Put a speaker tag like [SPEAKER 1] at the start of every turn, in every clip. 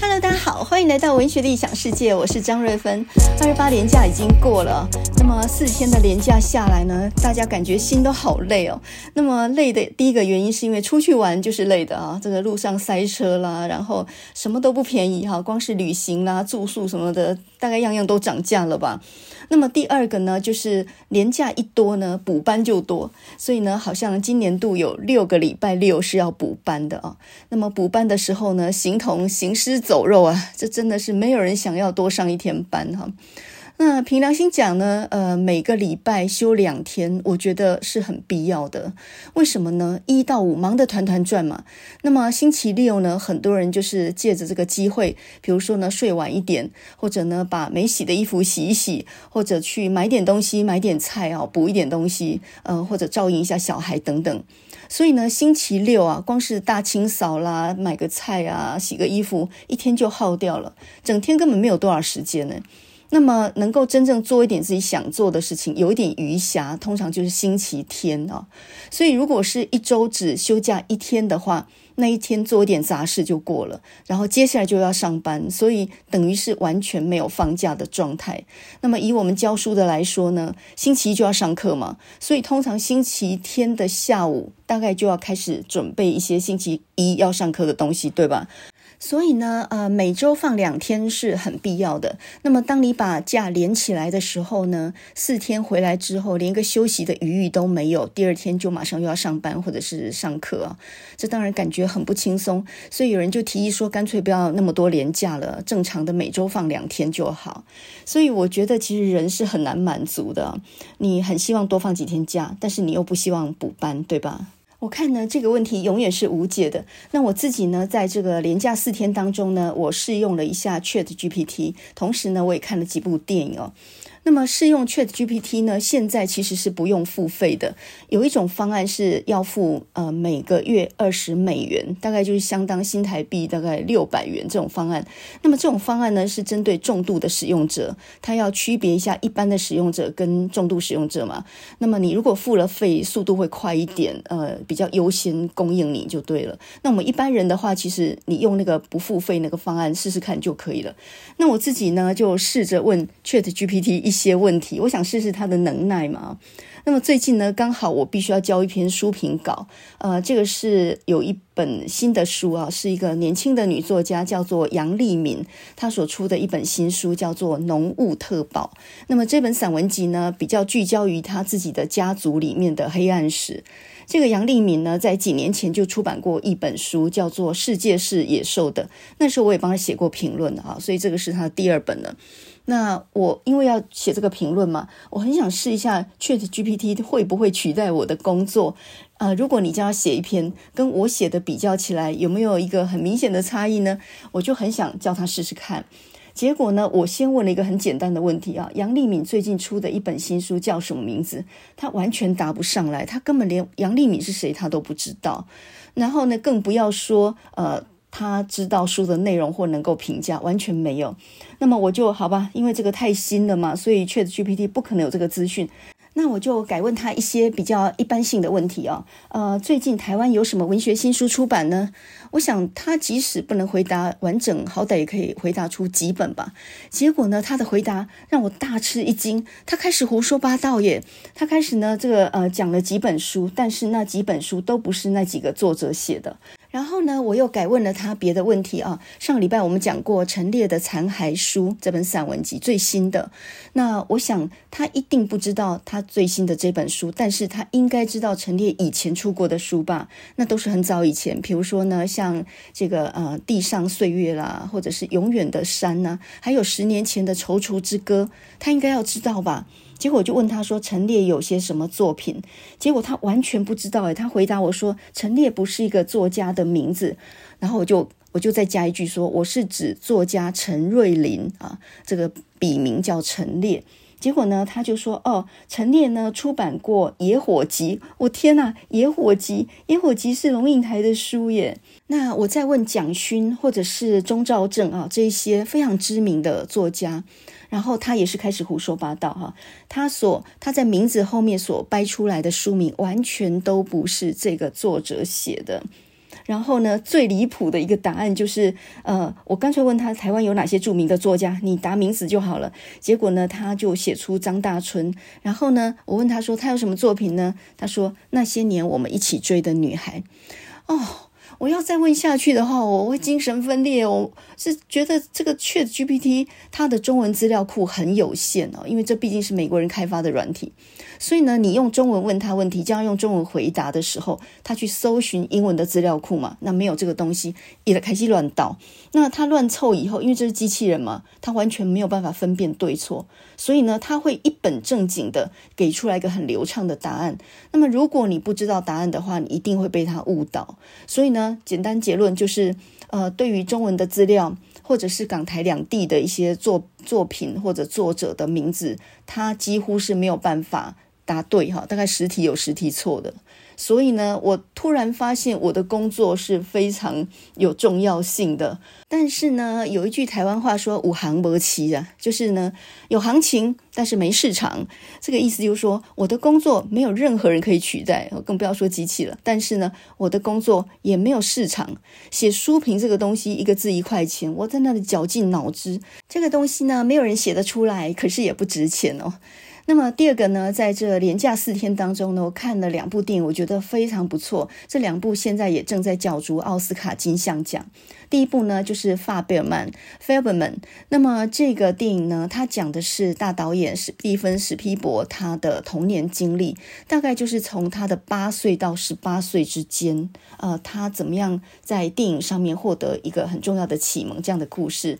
[SPEAKER 1] Hello，大家好，欢迎来到文学的异想世界，我是张瑞芬。二十八年假已经过了，那么四天的年假下来呢，大家感觉心都好累哦。那么累的第一个原因是因为出去玩就是累的啊，这个路上塞车啦，然后什么都不便宜哈，光是旅行啦、住宿什么的，大概样样都涨价了吧。那么第二个呢，就是年假一多呢，补班就多，所以呢，好像今年度有六个礼拜六是要补班的啊。那么补班的时候呢，形同行尸走肉啊，这真的是没有人想要多上一天班哈。那凭良心讲呢，呃，每个礼拜休两天，我觉得是很必要的。为什么呢？一到五忙得团团转嘛。那么星期六呢，很多人就是借着这个机会，比如说呢，睡晚一点，或者呢，把没洗的衣服洗一洗，或者去买点东西，买点菜啊，补一点东西，呃，或者照应一下小孩等等。所以呢，星期六啊，光是大清扫啦，买个菜啊，洗个衣服，一天就耗掉了，整天根本没有多少时间呢。那么能够真正做一点自己想做的事情，有一点余暇，通常就是星期天啊。所以如果是一周只休假一天的话，那一天做一点杂事就过了，然后接下来就要上班，所以等于是完全没有放假的状态。那么以我们教书的来说呢，星期一就要上课嘛，所以通常星期天的下午大概就要开始准备一些星期一要上课的东西，对吧？所以呢，呃，每周放两天是很必要的。那么，当你把假连起来的时候呢，四天回来之后，连个休息的余裕都没有，第二天就马上又要上班或者是上课，这当然感觉很不轻松。所以有人就提议说，干脆不要那么多连假了，正常的每周放两天就好。所以我觉得，其实人是很难满足的。你很希望多放几天假，但是你又不希望补班，对吧？我看呢，这个问题永远是无解的。那我自己呢，在这个连假四天当中呢，我试用了一下 ChatGPT，同时呢，我也看了几部电影哦。那么试用 ChatGPT 呢，现在其实是不用付费的。有一种方案是要付呃每个月二十美元，大概就是相当新台币大概六百元这种方案。那么这种方案呢，是针对重度的使用者，它要区别一下一般的使用者跟重度使用者嘛。那么你如果付了费，速度会快一点，呃，比较优先供应你就对了。那我们一般人的话，其实你用那个不付费那个方案试试看就可以了。那我自己呢，就试着问 ChatGPT 一些问题，我想试试他的能耐嘛。那么最近呢，刚好我必须要交一篇书评稿，呃，这个是有一本新的书啊，是一个年轻的女作家，叫做杨丽敏，她所出的一本新书叫做《浓雾特报》。那么这本散文集呢，比较聚焦于她自己的家族里面的黑暗史。这个杨丽敏呢，在几年前就出版过一本书，叫做《世界是野兽的》，那时候我也帮她写过评论啊，所以这个是她的第二本了。那我因为要写这个评论嘛，我很想试一下 ChatGPT 会不会取代我的工作。呃，如果你叫他写一篇跟我写的比较起来，有没有一个很明显的差异呢？我就很想叫他试试看。结果呢，我先问了一个很简单的问题啊，杨丽敏最近出的一本新书叫什么名字？他完全答不上来，他根本连杨丽敏是谁他都不知道。然后呢，更不要说呃。他知道书的内容或能够评价，完全没有。那么我就好吧，因为这个太新了嘛，所以 ChatGPT 不可能有这个资讯。那我就改问他一些比较一般性的问题、哦。呃，最近台湾有什么文学新书出版呢？我想他即使不能回答完整，好歹也可以回答出几本吧。结果呢，他的回答让我大吃一惊。他开始胡说八道耶！他开始呢，这个呃讲了几本书，但是那几本书都不是那几个作者写的。然后呢，我又改问了他别的问题啊。上个礼拜我们讲过陈列的残骸书这本散文集最新的，那我想他一定不知道他最新的这本书，但是他应该知道陈列以前出过的书吧？那都是很早以前，比如说呢，像这个呃地上岁月啦，或者是永远的山呐，还有十年前的踌躇之歌，他应该要知道吧？结果我就问他说：“陈列有些什么作品？”结果他完全不知道诶，他回答我说：“陈列不是一个作家的名字。”然后我就我就再加一句说：“我是指作家陈瑞麟啊，这个笔名叫陈列。”结果呢，他就说：“哦，陈列呢出版过《野火集》。”我天呐，《野火集》《野火集》是龙应台的书耶。那我再问蒋勋或者是钟兆政啊，这些非常知名的作家。然后他也是开始胡说八道哈，他所他在名字后面所掰出来的书名完全都不是这个作者写的。然后呢，最离谱的一个答案就是，呃，我干脆问他台湾有哪些著名的作家，你答名字就好了。结果呢，他就写出张大春。然后呢，我问他说他有什么作品呢？他说那些年我们一起追的女孩。哦。我要再问下去的话，我会精神分裂。我是觉得这个 ChatGPT 它的中文资料库很有限哦，因为这毕竟是美国人开发的软体。所以呢，你用中文问他问题，这样用中文回答的时候，他去搜寻英文的资料库嘛，那没有这个东西，也开始乱导。那他乱凑以后，因为这是机器人嘛，他完全没有办法分辨对错，所以呢，他会一本正经的给出来一个很流畅的答案。那么如果你不知道答案的话，你一定会被他误导。所以呢，简单结论就是，呃，对于中文的资料，或者是港台两地的一些作作品或者作者的名字，他几乎是没有办法。答对哈，大概十题有十题错的，所以呢，我突然发现我的工作是非常有重要性的。但是呢，有一句台湾话说“五行无市”啊，就是呢有行情，但是没市场。这个意思就是说，我的工作没有任何人可以取代，更不要说机器了。但是呢，我的工作也没有市场。写书评这个东西，一个字一块钱，我在那里绞尽脑汁，这个东西呢，没有人写得出来，可是也不值钱哦。那么第二个呢，在这连假四天当中呢，我看了两部电影，我觉得非常不错。这两部现在也正在角逐奥斯卡金像奖。第一部呢，就是法贝尔曼 （Fabelman）。那么这个电影呢，它讲的是大导演史蒂芬·史皮博他的童年经历，大概就是从他的八岁到十八岁之间，呃，他怎么样在电影上面获得一个很重要的启蒙这样的故事。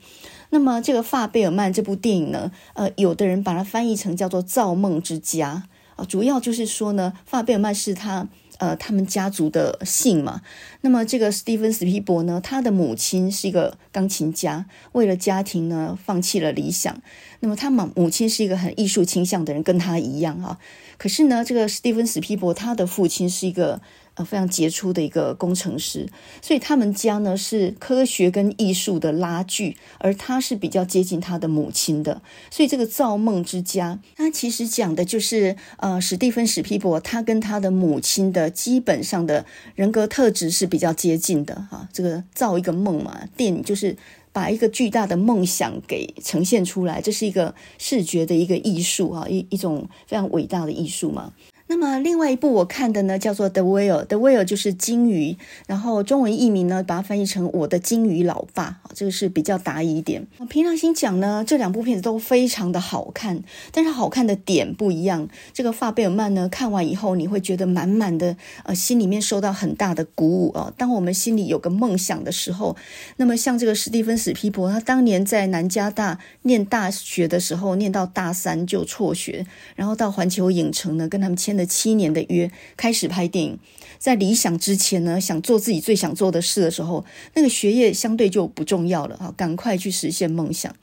[SPEAKER 1] 那么这个法贝尔曼这部电影呢，呃，有的人把它翻译成叫做《造梦之家》啊，主要就是说呢，法贝尔曼是他呃他们家族的姓嘛。那么这个史蒂芬史匹柏呢，他的母亲是一个钢琴家，为了家庭呢，放弃了理想。那么他母母亲是一个很艺术倾向的人，跟他一样啊。可是呢，这个史蒂芬史匹柏他的父亲是一个。非常杰出的一个工程师，所以他们家呢是科学跟艺术的拉锯，而他是比较接近他的母亲的，所以这个造梦之家，他其实讲的就是呃史蒂芬史匹柏他跟他的母亲的基本上的人格特质是比较接近的哈，这个造一个梦嘛，电影就是把一个巨大的梦想给呈现出来，这是一个视觉的一个艺术哈，一一种非常伟大的艺术嘛。那么另外一部我看的呢，叫做《The Whale》，The Whale 就是鲸鱼，然后中文译名呢，把它翻译成《我的鲸鱼老爸》，这个是比较答疑一点。平常心讲呢，这两部片子都非常的好看，但是好看的点不一样。这个法贝尔曼呢，看完以后你会觉得满满的，呃，心里面受到很大的鼓舞啊。当我们心里有个梦想的时候，那么像这个史蒂芬史匹柏，他当年在南加大念大学的时候，念到大三就辍学，然后到环球影城呢，跟他们签。的七年的约开始拍电影，在理想之前呢，想做自己最想做的事的时候，那个学业相对就不重要了啊，赶快去实现梦想。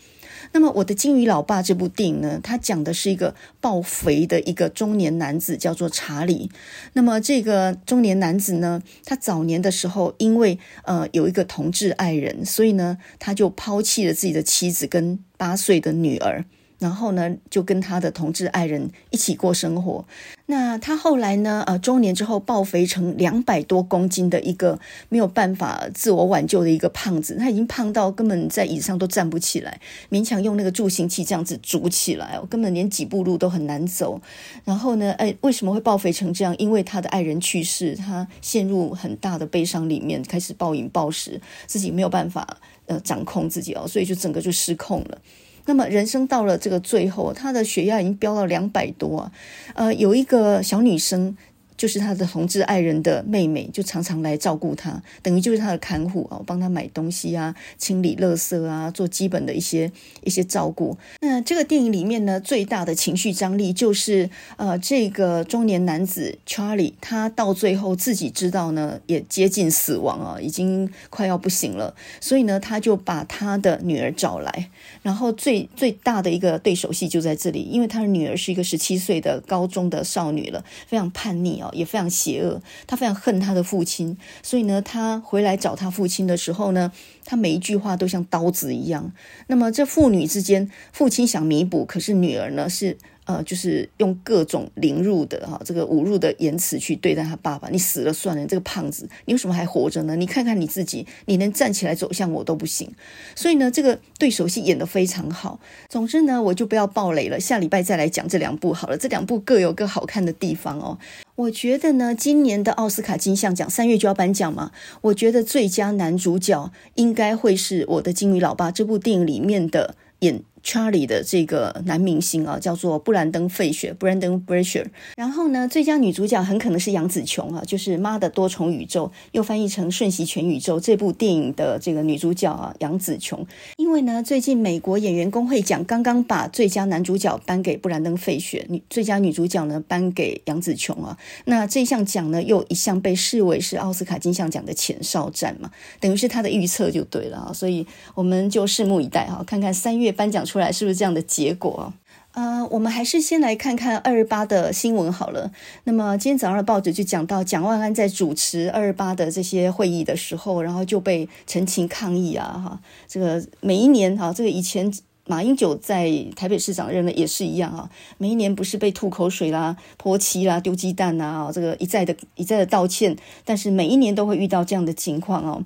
[SPEAKER 1] 那么，我的鲸鱼老爸这部电影呢，它讲的是一个暴肥的一个中年男子，叫做查理。那么，这个中年男子呢，他早年的时候因为呃有一个同志爱人，所以呢，他就抛弃了自己的妻子跟八岁的女儿。然后呢，就跟他的同志爱人一起过生活。那他后来呢，呃，中年之后暴肥成两百多公斤的一个没有办法自我挽救的一个胖子，他已经胖到根本在椅子上都站不起来，勉强用那个助行器这样子拄起来，根本连几步路都很难走。然后呢，哎，为什么会暴肥成这样？因为他的爱人去世，他陷入很大的悲伤里面，开始暴饮暴食，自己没有办法呃掌控自己哦，所以就整个就失控了。那么人生到了这个最后，他的血压已经飙到两百多啊，呃，有一个小女生。就是他的同志爱人的妹妹，就常常来照顾他，等于就是他的看护啊，帮他买东西啊，清理垃圾啊，做基本的一些一些照顾。那这个电影里面呢，最大的情绪张力就是，呃，这个中年男子 Charlie，他到最后自己知道呢，也接近死亡啊，已经快要不行了，所以呢，他就把他的女儿找来，然后最最大的一个对手戏就在这里，因为他的女儿是一个十七岁的高中的少女了，非常叛逆啊。也非常邪恶。他非常恨他的父亲，所以呢，他回来找他父亲的时候呢，他每一句话都像刀子一样。那么这父女之间，父亲想弥补，可是女儿呢是。呃，就是用各种凌辱的哈，这个侮辱的言辞去对待他爸爸。你死了算了，这个胖子，你为什么还活着呢？你看看你自己，你能站起来走向我都不行。所以呢，这个对手戏演得非常好。总之呢，我就不要爆雷了，下礼拜再来讲这两部好了。这两部各有各好看的地方哦。我觉得呢，今年的奥斯卡金像奖三月就要颁奖嘛，我觉得最佳男主角应该会是我的金鱼老爸这部电影里面的演。Charlie 的这个男明星啊，叫做布兰登·费雪 （Brendan Fraser）。然后呢，最佳女主角很可能是杨紫琼啊，就是《妈的多重宇宙》又翻译成《瞬息全宇宙》这部电影的这个女主角啊，杨紫琼。因为呢，最近美国演员工会奖刚刚把最佳男主角颁给布兰登·费雪，女最佳女主角呢颁给杨紫琼啊。那这项奖呢，又一向被视为是奥斯卡金像奖的前哨战嘛，等于是他的预测就对了啊。所以我们就拭目以待哈，看看三月颁奖出。出来是不是这样的结果？呃，我们还是先来看看二二八的新闻好了。那么今天早上的报纸就讲到，蒋万安在主持二二八的这些会议的时候，然后就被陈情抗议啊，哈，这个每一年哈，这个以前马英九在台北市长任的也是一样啊，每一年不是被吐口水啦、泼漆啦、丢鸡蛋啊，这个一再的一再的道歉，但是每一年都会遇到这样的情况哦。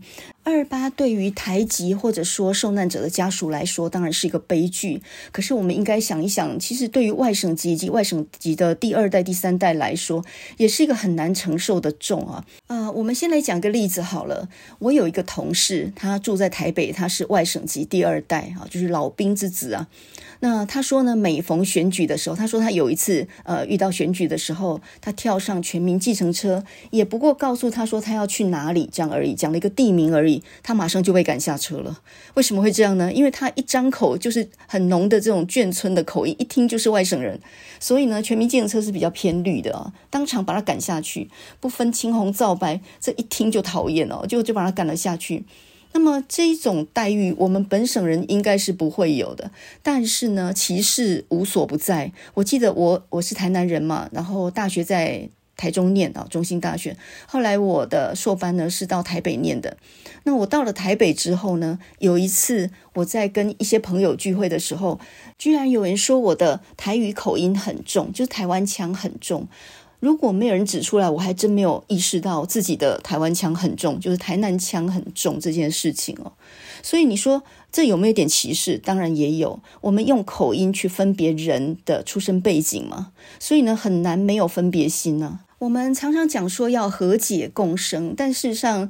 [SPEAKER 1] 二八对于台籍或者说受难者的家属来说，当然是一个悲剧。可是我们应该想一想，其实对于外省籍以及外省籍的第二代、第三代来说，也是一个很难承受的重啊。啊、呃，我们先来讲个例子好了。我有一个同事，他住在台北，他是外省籍第二代啊，就是老兵之子啊。那他说呢，每逢选举的时候，他说他有一次呃遇到选举的时候，他跳上全民计程车，也不过告诉他说他要去哪里这样而已，讲了一个地名而已，他马上就被赶下车了。为什么会这样呢？因为他一张口就是很浓的这种眷村的口音，一听就是外省人，所以呢，全民计程车是比较偏绿的啊，当场把他赶下去，不分青红皂白，这一听就讨厌哦，就就把他赶了下去。那么这一种待遇，我们本省人应该是不会有的。但是呢，歧视无所不在。我记得我我是台南人嘛，然后大学在台中念啊，中兴大学。后来我的硕班呢是到台北念的。那我到了台北之后呢，有一次我在跟一些朋友聚会的时候，居然有人说我的台语口音很重，就是台湾腔很重。如果没有人指出来，我还真没有意识到自己的台湾腔很重，就是台南腔很重这件事情哦。所以你说这有没有点歧视？当然也有。我们用口音去分别人的出身背景嘛，所以呢，很难没有分别心呢。我们常常讲说要和解共生，但事实上，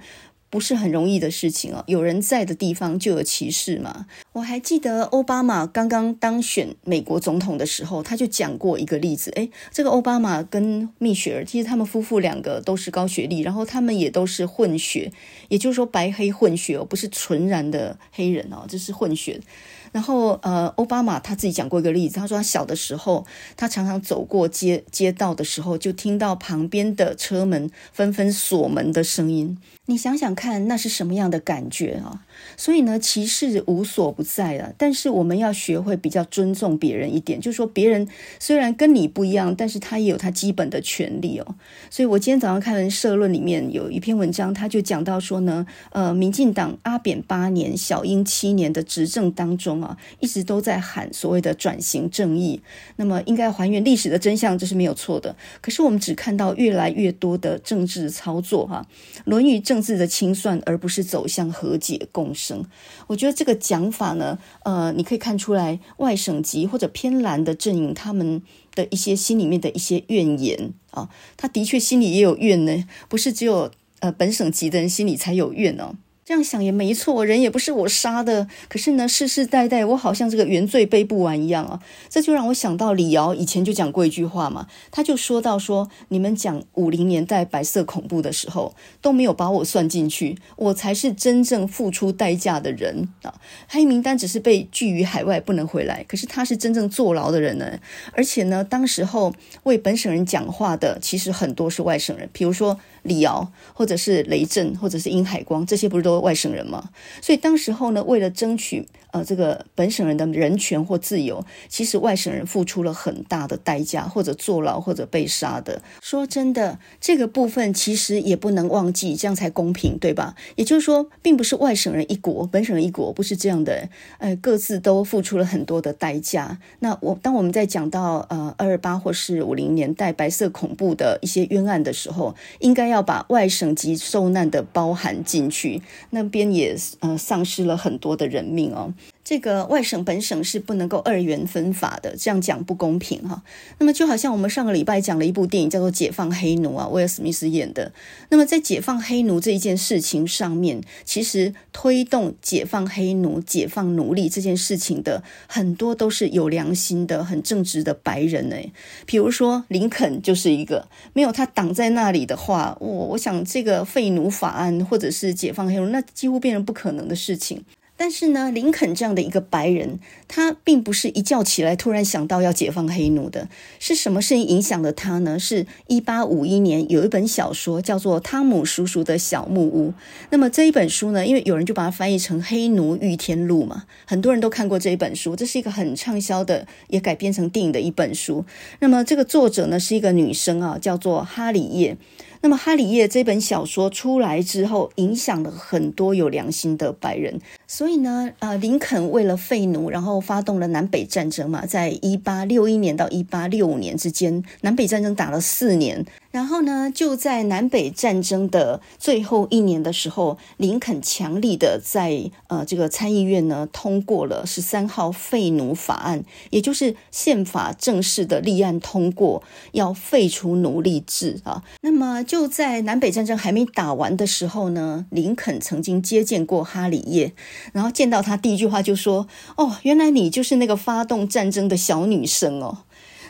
[SPEAKER 1] 不是很容易的事情哦，有人在的地方就有歧视嘛。我还记得奥巴马刚刚当选美国总统的时候，他就讲过一个例子。诶，这个奥巴马跟蜜雪儿，其实他们夫妇两个都是高学历，然后他们也都是混血，也就是说白黑混血哦，不是纯然的黑人哦，这是混血。然后，呃，奥巴马他自己讲过一个例子，他说他小的时候，他常常走过街街道的时候，就听到旁边的车门纷纷锁门的声音。你想想看，那是什么样的感觉啊？所以呢，歧视无所不在了。但是我们要学会比较尊重别人一点，就是说，别人虽然跟你不一样，但是他也有他基本的权利哦。所以我今天早上看社论里面有一篇文章，他就讲到说呢，呃，民进党阿扁八年、小英七年的执政当中啊，一直都在喊所谓的转型正义，那么应该还原历史的真相，这是没有错的。可是我们只看到越来越多的政治操作，哈，《论语》政治的清算，而不是走向和解共。生，我觉得这个讲法呢，呃，你可以看出来外省籍或者偏蓝的阵营他们的一些心里面的一些怨言啊，他的确心里也有怨呢，不是只有呃本省籍的人心里才有怨哦。这样想也没错，人也不是我杀的，可是呢，世世代代我好像这个原罪背不完一样啊！这就让我想到李敖以前就讲过一句话嘛，他就说到说，你们讲五零年代白色恐怖的时候都没有把我算进去，我才是真正付出代价的人啊！黑名单只是被拒于海外不能回来，可是他是真正坐牢的人呢，而且呢，当时候为本省人讲话的其实很多是外省人，比如说。李敖，或者是雷震，或者是殷海光，这些不是都外省人吗？所以当时候呢，为了争取呃这个本省人的人权或自由，其实外省人付出了很大的代价，或者坐牢，或者被杀的。说真的，这个部分其实也不能忘记，这样才公平，对吧？也就是说，并不是外省人一国，本省人一国，不是这样的。呃，各自都付出了很多的代价。那我当我们在讲到呃二二八或是五零年代白色恐怖的一些冤案的时候，应该要把外省籍受难的包含进去，那边也呃丧失了很多的人命哦。这个外省本省是不能够二元分法的，这样讲不公平哈。那么就好像我们上个礼拜讲了一部电影叫做《解放黑奴》啊，威尔史密斯演的。那么在解放黑奴这一件事情上面，其实推动解放黑奴、解放奴隶这件事情的很多都是有良心的、很正直的白人哎。比如说林肯就是一个，没有他挡在那里的话，我我想这个废奴法案或者是解放黑奴，那几乎变成不可能的事情。但是呢，林肯这样的一个白人，他并不是一觉起来突然想到要解放黑奴的。是什么事情影响了他呢？是一八五一年有一本小说叫做《汤姆叔叔的小木屋》。那么这一本书呢，因为有人就把它翻译成《黑奴遇天录》嘛，很多人都看过这一本书。这是一个很畅销的，也改编成电影的一本书。那么这个作者呢，是一个女生啊，叫做哈里叶。那么，哈里叶这本小说出来之后，影响了很多有良心的白人。所以呢，呃，林肯为了废奴，然后发动了南北战争嘛，在一八六一年到一八六五年之间，南北战争打了四年。然后呢，就在南北战争的最后一年的时候，林肯强力的在呃这个参议院呢通过了十三号废奴法案，也就是宪法正式的立案通过，要废除奴隶制啊。那么就在南北战争还没打完的时候呢，林肯曾经接见过哈里叶，然后见到他第一句话就说：“哦，原来你就是那个发动战争的小女生哦。”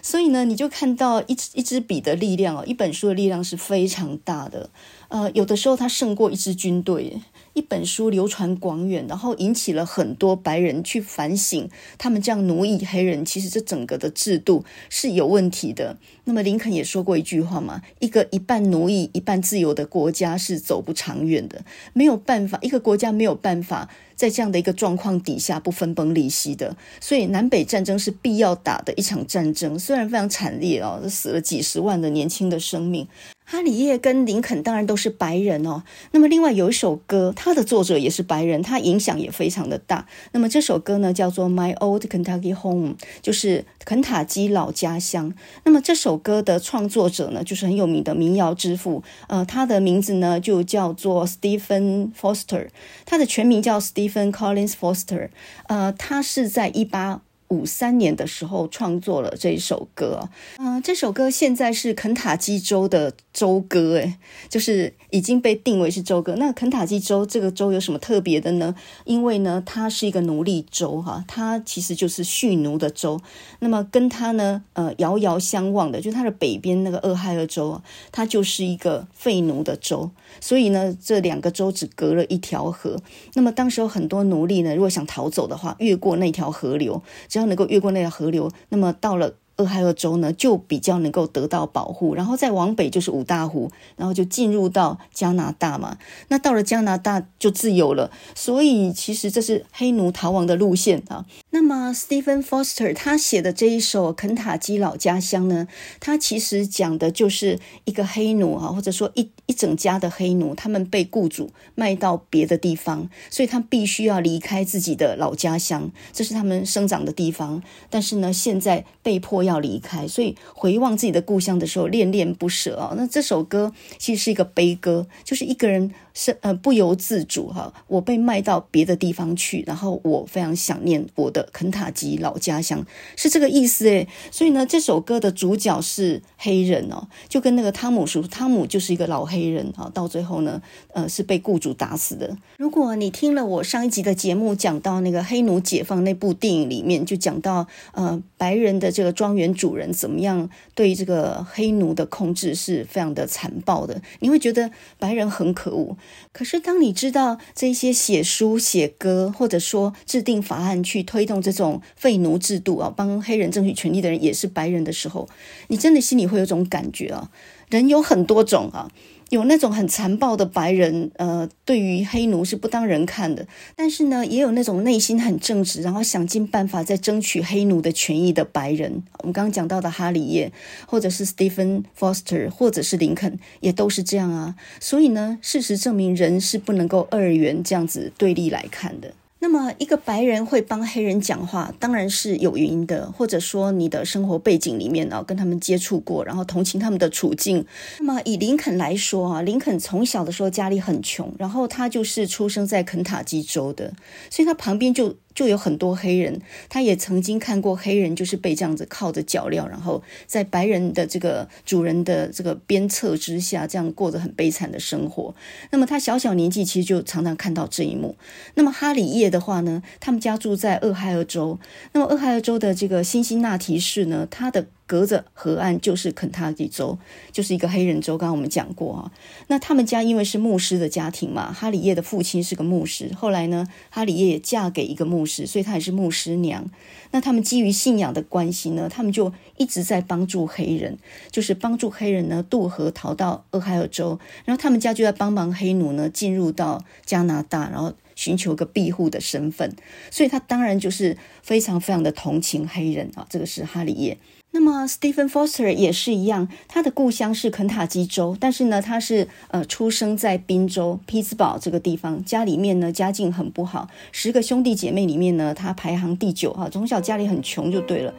[SPEAKER 1] 所以呢，你就看到一支一支笔的力量哦，一本书的力量是非常大的。呃，有的时候它胜过一支军队。一本书流传广远，然后引起了很多白人去反省，他们这样奴役黑人，其实这整个的制度是有问题的。那么林肯也说过一句话嘛，一个一半奴役一半自由的国家是走不长远的，没有办法，一个国家没有办法在这样的一个状况底下不分崩离析的。所以南北战争是必要打的一场战争，虽然非常惨烈哦，死了几十万的年轻的生命。哈里叶跟林肯当然都是白人哦。那么另外有一首歌，它的作者也是白人，他影响也非常的大。那么这首歌呢叫做《My Old Kentucky Home》，就是肯塔基老家乡。那么这首歌的创作者呢，就是很有名的民谣之父，呃，他的名字呢就叫做 Stephen Foster，他的全名叫 Stephen Collins Foster。呃，他是在一八五三年的时候创作了这一首歌，嗯、这首歌现在是肯塔基州的州歌，诶，就是已经被定为是州歌。那肯塔基州这个州有什么特别的呢？因为呢，它是一个奴隶州，哈，它其实就是蓄奴的州。那么跟它呢，呃，遥遥相望的，就是它的北边那个俄亥俄州，它就是一个废奴的州。所以呢，这两个州只隔了一条河。那么当时有很多奴隶呢，如果想逃走的话，越过那条河流。只要能够越过那条河流，那么到了俄亥俄州呢，就比较能够得到保护。然后再往北就是五大湖，然后就进入到加拿大嘛。那到了加拿大就自由了。所以其实这是黑奴逃亡的路线啊。那么 Stephen Foster 他写的这一首《肯塔基老家乡》呢，他其实讲的就是一个黑奴啊，或者说一一整家的黑奴，他们被雇主卖到别的地方，所以他必须要离开自己的老家乡，这是他们生长的地方。但是呢，现在被迫要要离开，所以回望自己的故乡的时候，恋恋不舍啊。那这首歌其实是一个悲歌，就是一个人。是呃不由自主哈，我被卖到别的地方去，然后我非常想念我的肯塔基老家乡，是这个意思诶。所以呢，这首歌的主角是黑人哦，就跟那个汤姆叔，汤姆就是一个老黑人啊，到最后呢，呃是被雇主打死的。如果你听了我上一集的节目，讲到那个黑奴解放那部电影里面，就讲到呃白人的这个庄园主人怎么样对这个黑奴的控制是非常的残暴的，你会觉得白人很可恶。可是，当你知道这些写书、写歌，或者说制定法案去推动这种废奴制度啊，帮黑人争取权利的人也是白人的时候，你真的心里会有种感觉啊，人有很多种啊。有那种很残暴的白人，呃，对于黑奴是不当人看的。但是呢，也有那种内心很正直，然后想尽办法在争取黑奴的权益的白人。我们刚刚讲到的哈里叶，或者是 Stephen Foster，或者是林肯，也都是这样啊。所以呢，事实证明，人是不能够二元这样子对立来看的。那么，一个白人会帮黑人讲话，当然是有原因的，或者说你的生活背景里面啊，跟他们接触过，然后同情他们的处境。那么，以林肯来说啊，林肯从小的时候家里很穷，然后他就是出生在肯塔基州的，所以他旁边就。就有很多黑人，他也曾经看过黑人就是被这样子靠着脚镣，然后在白人的这个主人的这个鞭策之下，这样过着很悲惨的生活。那么他小小年纪其实就常常看到这一幕。那么哈里叶的话呢，他们家住在俄亥俄州，那么俄亥俄州的这个辛辛那提市呢，他的。隔着河岸就是肯塔基州，就是一个黑人州。刚刚我们讲过啊，那他们家因为是牧师的家庭嘛，哈里叶的父亲是个牧师，后来呢，哈里叶也嫁给一个牧师，所以她也是牧师娘。那他们基于信仰的关系呢，他们就一直在帮助黑人，就是帮助黑人呢渡河逃到俄亥俄州，然后他们家就在帮忙黑奴呢进入到加拿大，然后寻求个庇护的身份。所以他当然就是非常非常的同情黑人啊，这个是哈里叶。那么，Stephen Foster 也是一样，他的故乡是肯塔基州，但是呢，他是呃出生在宾州匹兹堡这个地方，家里面呢家境很不好，十个兄弟姐妹里面呢，他排行第九哈，从小家里很穷就对了。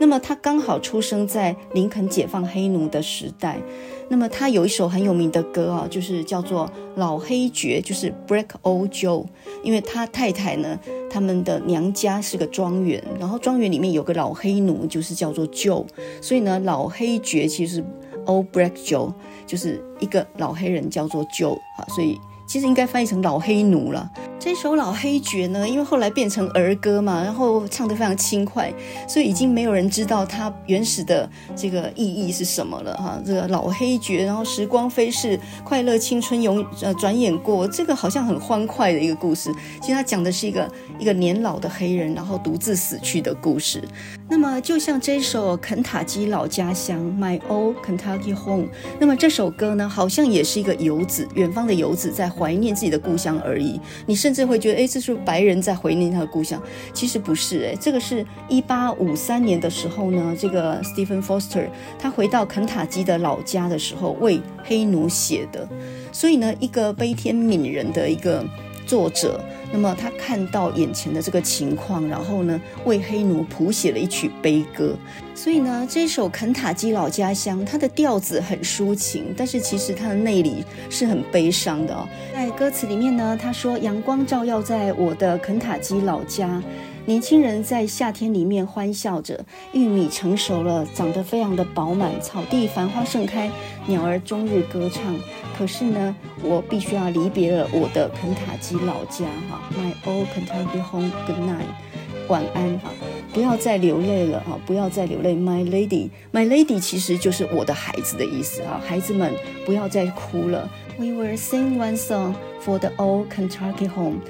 [SPEAKER 1] 那么他刚好出生在林肯解放黑奴的时代。那么他有一首很有名的歌啊，就是叫做《老黑爵》，就是 Black Old Joe，因为他太太呢，他们的娘家是个庄园，然后庄园里面有个老黑奴，就是叫做 Joe，所以呢，老黑爵其实 Old Black Joe 就是一个老黑人叫做 Joe 啊，所以。其实应该翻译成老黑奴了。这首老黑爵呢，因为后来变成儿歌嘛，然后唱得非常轻快，所以已经没有人知道它原始的这个意义是什么了哈。这个老黑爵，然后时光飞逝，快乐青春永呃转眼过，这个好像很欢快的一个故事。其实它讲的是一个一个年老的黑人，然后独自死去的故事。那么就像这首《肯塔基老家乡》My Old Kentucky Home，那么这首歌呢，好像也是一个游子，远方的游子在怀念自己的故乡而已。你甚至会觉得，哎，这是白人在怀念他的故乡。其实不是，哎，这个是一八五三年的时候呢，这个 Stephen Foster 他回到肯塔基的老家的时候，为黑奴写的。所以呢，一个悲天悯人的一个。作者，那么他看到眼前的这个情况，然后呢，为黑奴谱写了一曲悲歌。所以呢，这首《肯塔基老家乡》，它的调子很抒情，但是其实它的内里是很悲伤的哦。在歌词里面呢，他说：“阳光照耀在我的肯塔基老家。”年轻人在夏天里面欢笑着，玉米成熟了，长得非常的饱满，草地繁花盛开，鸟儿终日歌唱。可是呢，我必须要离别了我的肯塔基老家，哈，My old Kentucky home，Good night，晚安，哈，不要再流泪了，哈，不要再流泪，My lady，My lady 其实就是我的孩子的意思，哈，孩子们不要再哭了。We will sing one song for the old Kentucky home，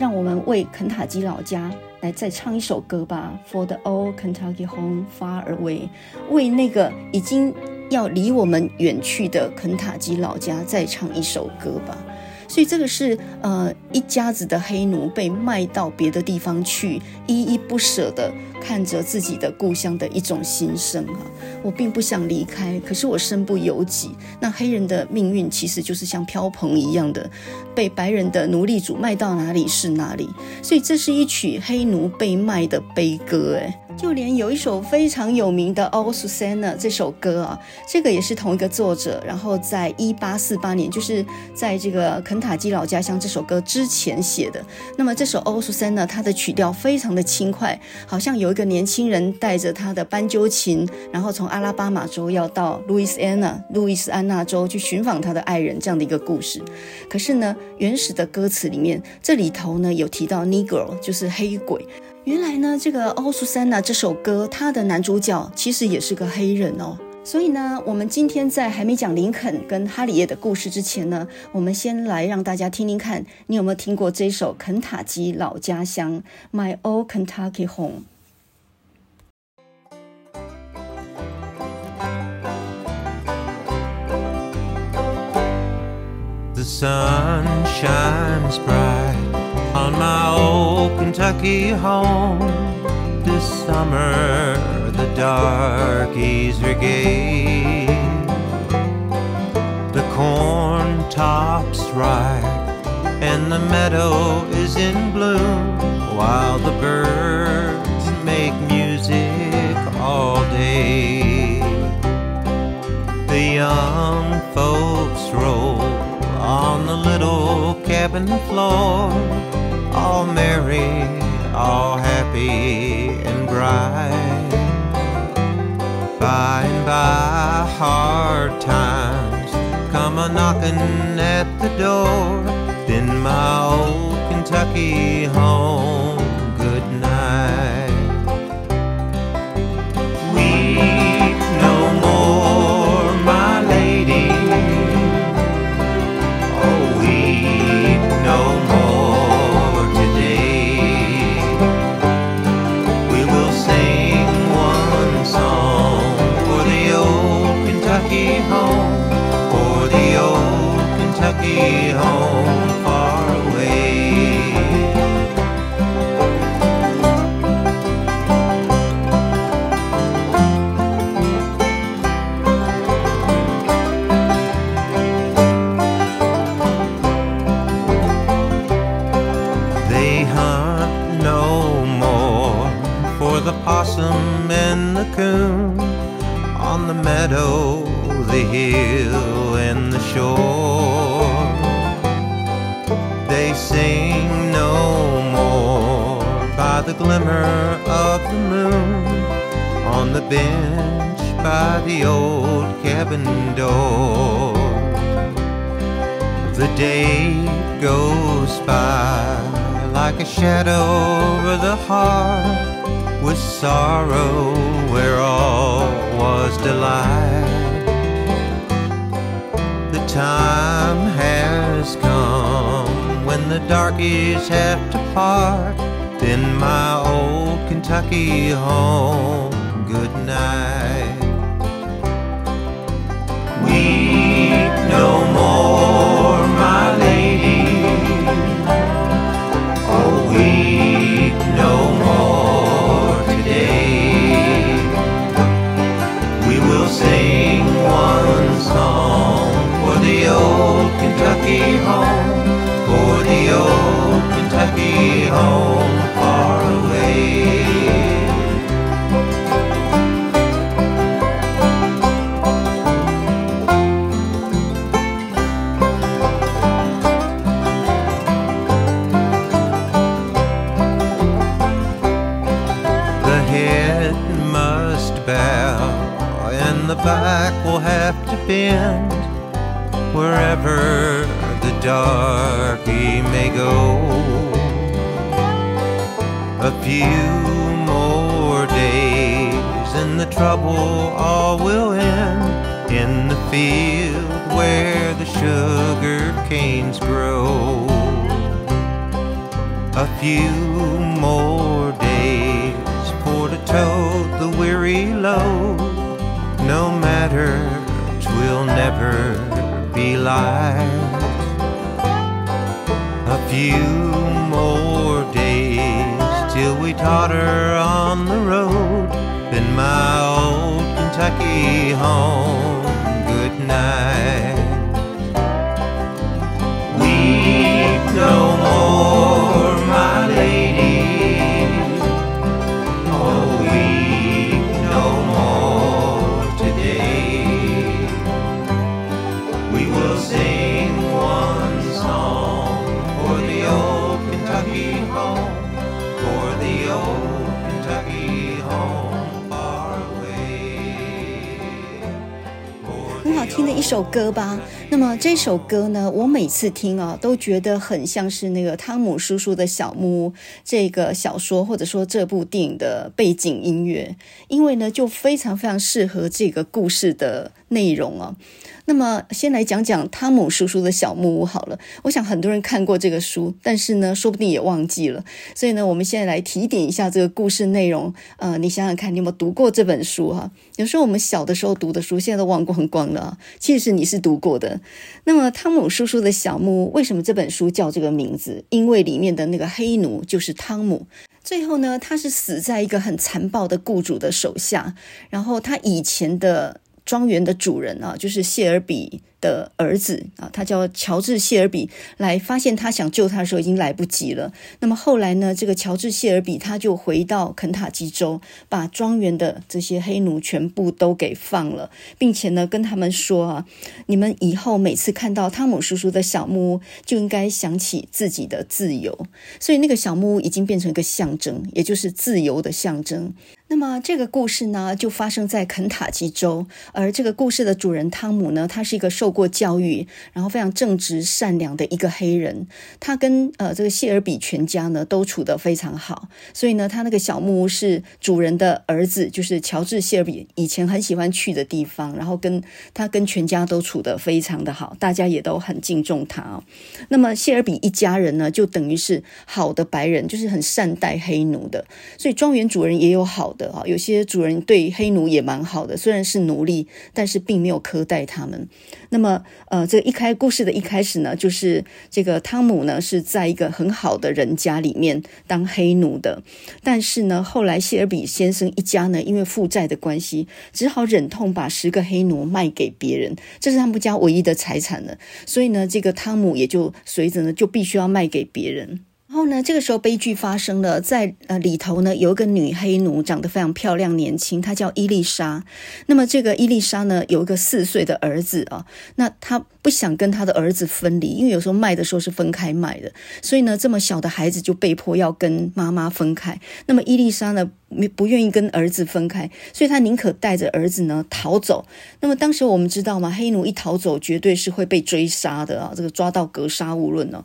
[SPEAKER 1] 让我们为肯塔基老家。来，再唱一首歌吧。For the old Kentucky home far away，为那个已经要离我们远去的肯塔基老家再唱一首歌吧。所以这个是呃一家子的黑奴被卖到别的地方去，依依不舍的看着自己的故乡的一种心声啊。我并不想离开，可是我身不由己。那黑人的命运其实就是像飘蓬一样的，被白人的奴隶主卖到哪里是哪里。所以这是一曲黑奴被卖的悲歌，哎。就连有一首非常有名的《Oh Susanna》这首歌啊，这个也是同一个作者，然后在一八四八年，就是在这个肯塔基老家乡这首歌之前写的。那么这首《Oh Susanna》它的曲调非常的轻快，好像有一一个年轻人带着他的斑鸠琴，然后从阿拉巴马州要到路易斯安那、路易斯安那州去寻访他的爱人这样的一个故事。可是呢，原始的歌词里面，这里头呢有提到 Negro，就是黑鬼。原来呢，这个《Oh Susanna》这首歌，它的男主角其实也是个黑人哦。所以呢，我们今天在还没讲林肯跟哈里叶的故事之前呢，我们先来让大家听听看，你有没有听过这首《肯塔基老家乡》（My Old Kentucky Home）。
[SPEAKER 2] Sun shines bright on my old Kentucky home. This summer the darkies are gay. The corn tops ripe and the meadow is in bloom while the birds make music all day. The young little cabin floor, all merry, all happy and bright. By and by, hard times come a knocking at the door. Then my old Kentucky home, the hill, and the shore. They sing no more by the glimmer of the moon on the bench by the old cabin door. The day goes by like a shadow over the heart with sorrow where all was delight. Time has come when the darkies have to part. Then my old Kentucky home, good night. Weep no more, my lady. Oh, weep no more today. We will sing Kentucky home, for the old Kentucky home far away. The head must bow and the back will have to bend wherever the darky may go. A few more days and the trouble all will end in the field where the sugar canes grow a few more days for to tote the weary load. No matter, twill never be light. Few more days till we totter on the road. Then my old Kentucky home,
[SPEAKER 1] 首歌吧。那么这首歌呢，我每次听啊，都觉得很像是那个汤姆叔叔的小木屋这个小说，或者说这部电影的背景音乐，因为呢，就非常非常适合这个故事的内容啊。那么，先来讲讲汤姆叔叔的小木屋好了。我想很多人看过这个书，但是呢，说不定也忘记了。所以呢，我们现在来提点一下这个故事内容。呃，你想想看，你有没有读过这本书哈？有时候我们小的时候读的书，现在都忘光光了。其实你是读过的。那么，汤姆叔叔的小木屋为什么这本书叫这个名字？因为里面的那个黑奴就是汤姆。最后呢，他是死在一个很残暴的雇主的手下。然后他以前的庄园的主人啊，就是谢尔比。的儿子啊，他叫乔治·谢尔比，来发现他想救他的时候已经来不及了。那么后来呢，这个乔治·谢尔比他就回到肯塔基州，把庄园的这些黑奴全部都给放了，并且呢跟他们说啊，你们以后每次看到汤姆叔叔的小木屋，就应该想起自己的自由。所以那个小木屋已经变成一个象征，也就是自由的象征。那么这个故事呢，就发生在肯塔基州，而这个故事的主人汤姆呢，他是一个受过教育，然后非常正直善良的一个黑人。他跟呃这个谢尔比全家呢都处得非常好，所以呢，他那个小木屋是主人的儿子，就是乔治谢尔比以前很喜欢去的地方。然后跟他跟全家都处得非常的好，大家也都很敬重他哦。那么谢尔比一家人呢，就等于是好的白人，就是很善待黑奴的。所以庄园主人也有好的哈，有些主人对黑奴也蛮好的，虽然是奴隶，但是并没有苛待他们。那么，呃，这一开故事的一开始呢，就是这个汤姆呢是在一个很好的人家里面当黑奴的，但是呢，后来谢尔比先生一家呢，因为负债的关系，只好忍痛把十个黑奴卖给别人，这是他们家唯一的财产了。所以呢，这个汤姆也就随着呢，就必须要卖给别人。然后呢，这个时候悲剧发生了，在呃里头呢，有一个女黑奴，长得非常漂亮年轻，她叫伊丽莎。那么这个伊丽莎呢，有一个四岁的儿子啊，那她不想跟他的儿子分离，因为有时候卖的时候是分开卖的，所以呢，这么小的孩子就被迫要跟妈妈分开。那么伊丽莎呢，不愿意跟儿子分开，所以她宁可带着儿子呢逃走。那么当时我们知道嘛，黑奴一逃走，绝对是会被追杀的啊，这个抓到格杀勿论呢。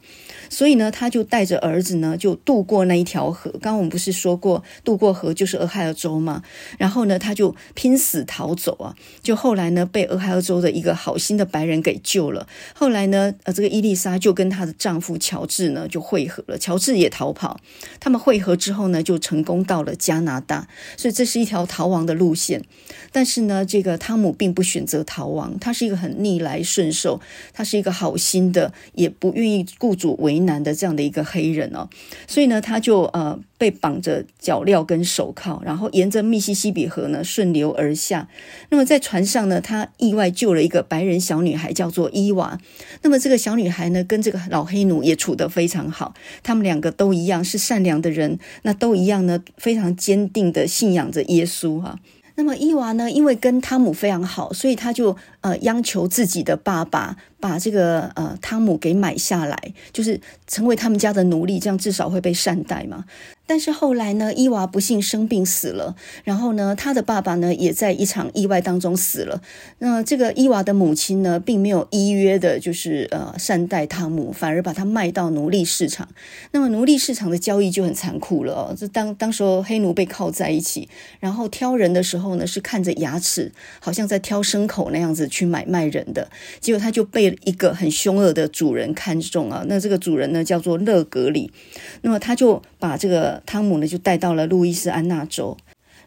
[SPEAKER 1] 所以呢，他就带着儿子呢，就渡过那一条河。刚刚我们不是说过，渡过河就是俄亥俄州吗？然后呢，他就拼死逃走啊。就后来呢，被俄亥俄州的一个好心的白人给救了。后来呢，呃，这个伊丽莎就跟她的丈夫乔治呢就会合了。乔治也逃跑，他们会合之后呢，就成功到了加拿大。所以这是一条逃亡的路线。但是呢，这个汤姆并不选择逃亡，他是一个很逆来顺受，他是一个好心的，也不愿意雇主为难的这样的一个黑人哦，所以呢，他就呃被绑着脚镣跟手铐，然后沿着密西西比河呢顺流而下。那么在船上呢，他意外救了一个白人小女孩，叫做伊娃。那么这个小女孩呢，跟这个老黑奴也处得非常好，他们两个都一样是善良的人，那都一样呢，非常坚定的信仰着耶稣哈。那么伊娃呢，因为跟汤姆非常好，所以他就呃央求自己的爸爸。把这个呃汤姆给买下来，就是成为他们家的奴隶，这样至少会被善待嘛。但是后来呢，伊娃不幸生病死了，然后呢，他的爸爸呢也在一场意外当中死了。那这个伊娃的母亲呢，并没有依约的，就是呃善待汤姆，反而把他卖到奴隶市场。那么奴隶市场的交易就很残酷了哦。这当当时候黑奴被铐在一起，然后挑人的时候呢，是看着牙齿，好像在挑牲口那样子去买卖人的。结果他就被。一个很凶恶的主人看中啊，那这个主人呢叫做勒格里，那么他就把这个汤姆呢就带到了路易斯安那州。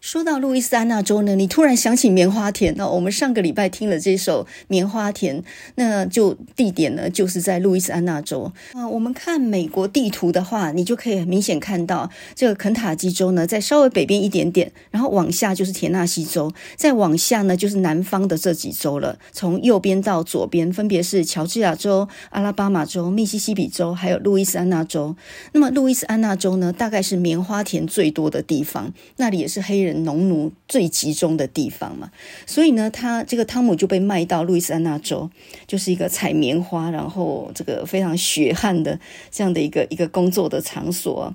[SPEAKER 1] 说到路易斯安那州呢，你突然想起棉花田哦。我们上个礼拜听了这首《棉花田》，那就地点呢就是在路易斯安那州啊。我们看美国地图的话，你就可以明显看到这个肯塔基州呢在稍微北边一点点，然后往下就是田纳西州，再往下呢就是南方的这几州了。从右边到左边分别是乔治亚州、阿拉巴马州、密西西比州，还有路易斯安那州。那么路易斯安那州呢，大概是棉花田最多的地方，那里也是黑人。农奴最集中的地方嘛，所以呢，他这个汤姆就被卖到路易斯安那州，就是一个采棉花，然后这个非常血汗的这样的一个一个工作的场所。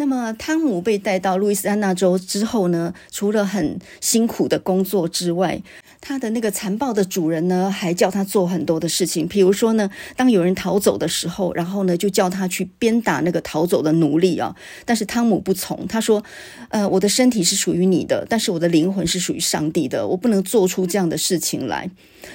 [SPEAKER 1] 那么汤姆被带到路易斯安那州之后呢，除了很辛苦的工作之外，他的那个残暴的主人呢，还叫他做很多的事情。比如说呢，当有人逃走的时候，然后呢，就叫他去鞭打那个逃走的奴隶啊。但是汤姆不从，他说：“呃，我的身体是属于你的，但是我的灵魂是属于上帝的，我不能做出这样的事情来。”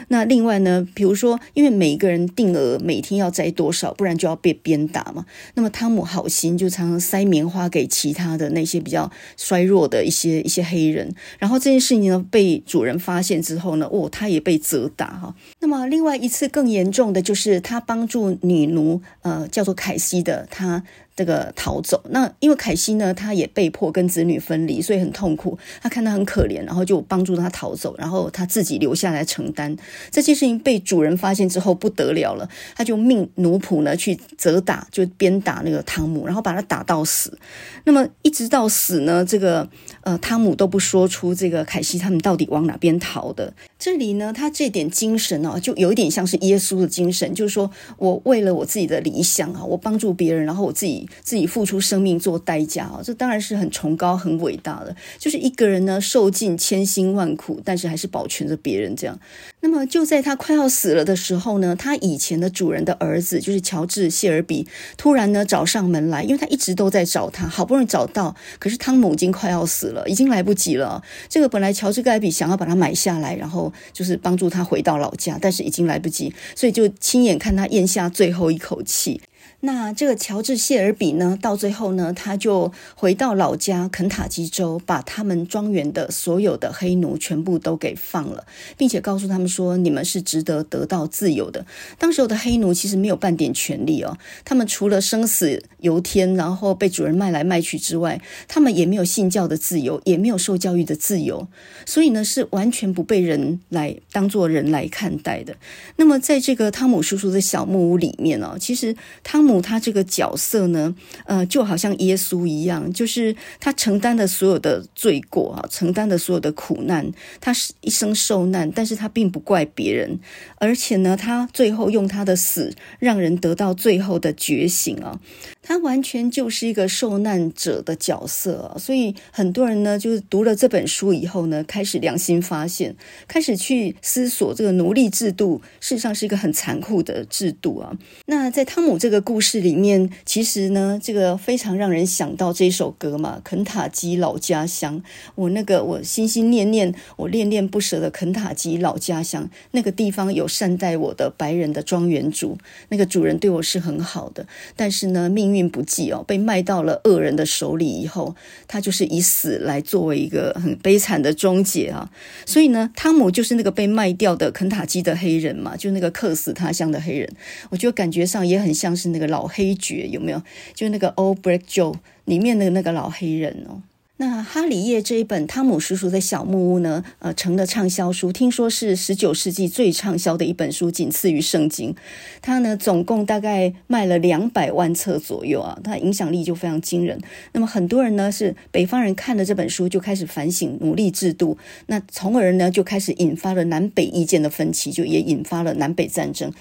[SPEAKER 1] 那另外呢，比如说，因为每一个人定额每天要摘多少，不然就要被鞭打嘛。那么汤姆好心，就常常塞棉花给其他的那些比较衰弱的一些一些黑人。然后这件事情呢，被主人发现之后呢，哦，他也被责打哈。那么另外一次更严重的就是他帮助女奴，呃，叫做凯西的他。这个逃走，那因为凯西呢，他也被迫跟子女分离，所以很痛苦。他看他很可怜，然后就帮助他逃走，然后他自己留下来承担这件事情。被主人发现之后不得了了，他就命奴仆呢去责打，就鞭打那个汤姆，然后把他打到死。那么一直到死呢，这个呃汤姆都不说出这个凯西他们到底往哪边逃的。这里呢，他这点精神哦，就有一点像是耶稣的精神，就是说我为了我自己的理想啊，我帮助别人，然后我自己。自己付出生命做代价啊，这当然是很崇高、很伟大的。就是一个人呢，受尽千辛万苦，但是还是保全着别人这样。那么就在他快要死了的时候呢，他以前的主人的儿子，就是乔治·谢尔比，突然呢找上门来，因为他一直都在找他，好不容易找到，可是汤姆已经快要死了，已经来不及了。这个本来乔治·盖比想要把他买下来，然后就是帮助他回到老家，但是已经来不及，所以就亲眼看他咽下最后一口气。那这个乔治谢尔比呢，到最后呢，他就回到老家肯塔基州，把他们庄园的所有的黑奴全部都给放了，并且告诉他们说：“你们是值得得到自由的。”当时候的黑奴其实没有半点权利哦，他们除了生死由天，然后被主人卖来卖去之外，他们也没有信教的自由，也没有受教育的自由，所以呢，是完全不被人来当作人来看待的。那么，在这个汤姆叔叔的小木屋里面哦，其实汤姆。他这个角色呢，呃，就好像耶稣一样，就是他承担的所有的罪过啊，承担的所有的苦难，他是一生受难，但是他并不怪别人，而且呢，他最后用他的死让人得到最后的觉醒啊，他完全就是一个受难者的角色，所以很多人呢，就是读了这本书以后呢，开始良心发现，开始去思索这个奴隶制度，事实上是一个很残酷的制度啊。那在汤姆这个故事。故事里面其实呢，这个非常让人想到这首歌嘛，《肯塔基老家乡》。我那个我心心念念，我恋恋不舍的肯塔基老家乡，那个地方有善待我的白人的庄园主，那个主人对我是很好的。但是呢，命运不济哦，被卖到了恶人的手里以后，他就是以死来作为一个很悲惨的终结啊。所以呢，汤姆就是那个被卖掉的肯塔基的黑人嘛，就那个客死他乡的黑人。我觉得感觉上也很像是那个老。老黑爵有没有？就那个《Old Black Joe》里面的那个老黑人哦。那《哈里叶》这一本汤姆叔叔的小木屋呢，呃，成了畅销书，听说是十九世纪最畅销的一本书，仅次于圣经。它呢，总共大概卖了两百万册左右啊，它影响力就非常惊人。那么很多人呢，是北方人看了这本书就开始反省奴隶制度，那从而呢，就开始引发了南北意见的分歧，就也引发了南北战争。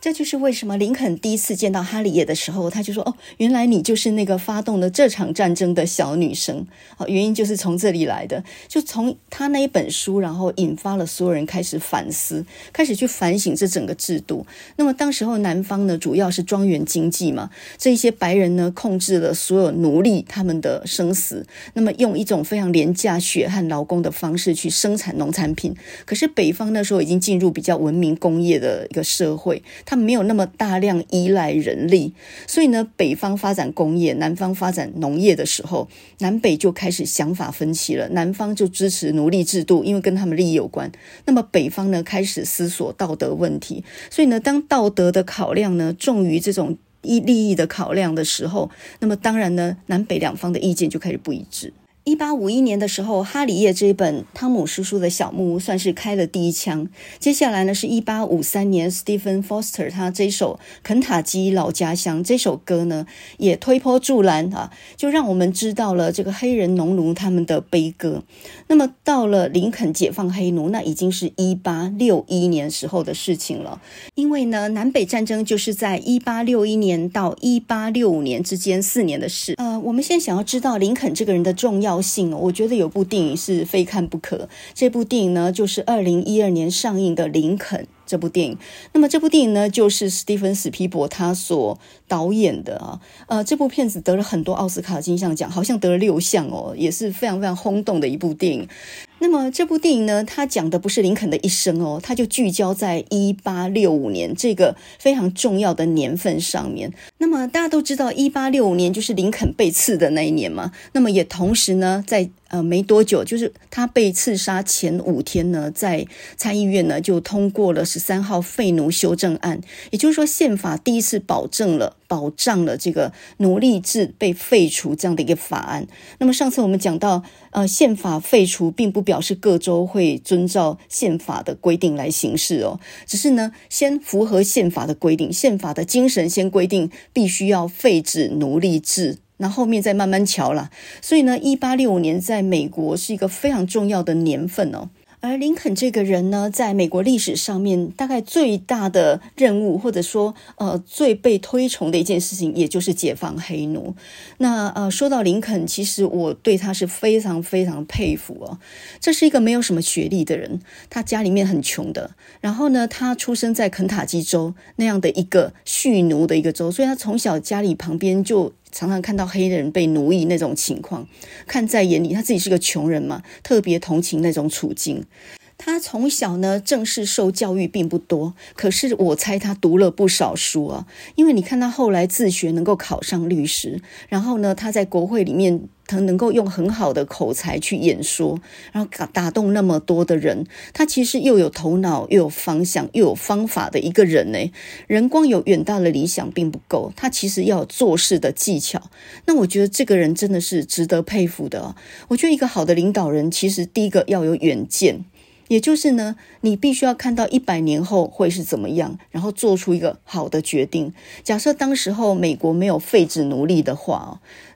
[SPEAKER 1] 这就是为什么林肯第一次见到哈里叶的时候，他就说：“哦，原来你就是那个发动了这场战争的小女生。”哦，原因就是从这里来的，就从他那一本书，然后引发了所有人开始反思，开始去反省这整个制度。那么当时候南方呢，主要是庄园经济嘛，这一些白人呢，控制了所有奴隶他们的生死，那么用一种非常廉价血汗劳工的方式去生产农产品。可是北方那时候已经进入比较文明工业的一个社会。他没有那么大量依赖人力，所以呢，北方发展工业，南方发展农业的时候，南北就开始想法分歧了。南方就支持奴隶制度，因为跟他们利益有关。那么北方呢，开始思索道德问题。所以呢，当道德的考量呢重于这种一利益的考量的时候，那么当然呢，南北两方的意见就开始不一致。一八五一年的时候，《哈里叶》这一本汤姆叔叔的小木屋算是开了第一枪。接下来呢，是一八五三年，Stephen Foster 他这首《肯塔基老家乡》这首歌呢，也推波助澜啊，就让我们知道了这个黑人农奴他们的悲歌。那么到了林肯解放黑奴，那已经是一八六一年时候的事情了。因为呢，南北战争就是在一八六一年到一八六五年之间四年的事。呃，我们现在想要知道林肯这个人的重要高兴，我觉得有部电影是非看不可。这部电影呢，就是二零一二年上映的《林肯》这部电影。那么这部电影呢，就是史蒂芬史匹柏他所导演的啊。呃，这部片子得了很多奥斯卡金像奖，好像得了六项哦，也是非常非常轰动的一部电影。那么这部电影呢，它讲的不是林肯的一生哦，它就聚焦在一八六五年这个非常重要的年份上面。那么大家都知道，一八六五年就是林肯被刺的那一年嘛。那么也同时呢，在呃没多久，就是他被刺杀前五天呢，在参议院呢就通过了十三号废奴修正案，也就是说宪法第一次保证了保障了这个奴隶制被废除这样的一个法案。那么上次我们讲到，呃，宪法废除并不表示各州会遵照宪法的规定来行事哦，只是呢先符合宪法的规定，宪法的精神先规定。必须要废止奴隶制，那后面再慢慢瞧啦。所以呢，一八六五年在美国是一个非常重要的年份哦。而林肯这个人呢，在美国历史上面，大概最大的任务，或者说呃最被推崇的一件事情，也就是解放黑奴。那呃，说到林肯，其实我对他是非常非常佩服哦。这是一个没有什么学历的人，他家里面很穷的。然后呢，他出生在肯塔基州那样的一个蓄奴的一个州，所以他从小家里旁边就。常常看到黑人被奴役那种情况，看在眼里，他自己是个穷人嘛，特别同情那种处境。他从小呢，正式受教育并不多，可是我猜他读了不少书啊。因为你看他后来自学能够考上律师，然后呢，他在国会里面他能够用很好的口才去演说，然后打打动那么多的人。他其实又有头脑，又有方向，又有方法的一个人呢。人光有远大的理想并不够，他其实要有做事的技巧。那我觉得这个人真的是值得佩服的。我觉得一个好的领导人，其实第一个要有远见。也就是呢，你必须要看到一百年后会是怎么样，然后做出一个好的决定。假设当时候美国没有废止奴隶的话哦。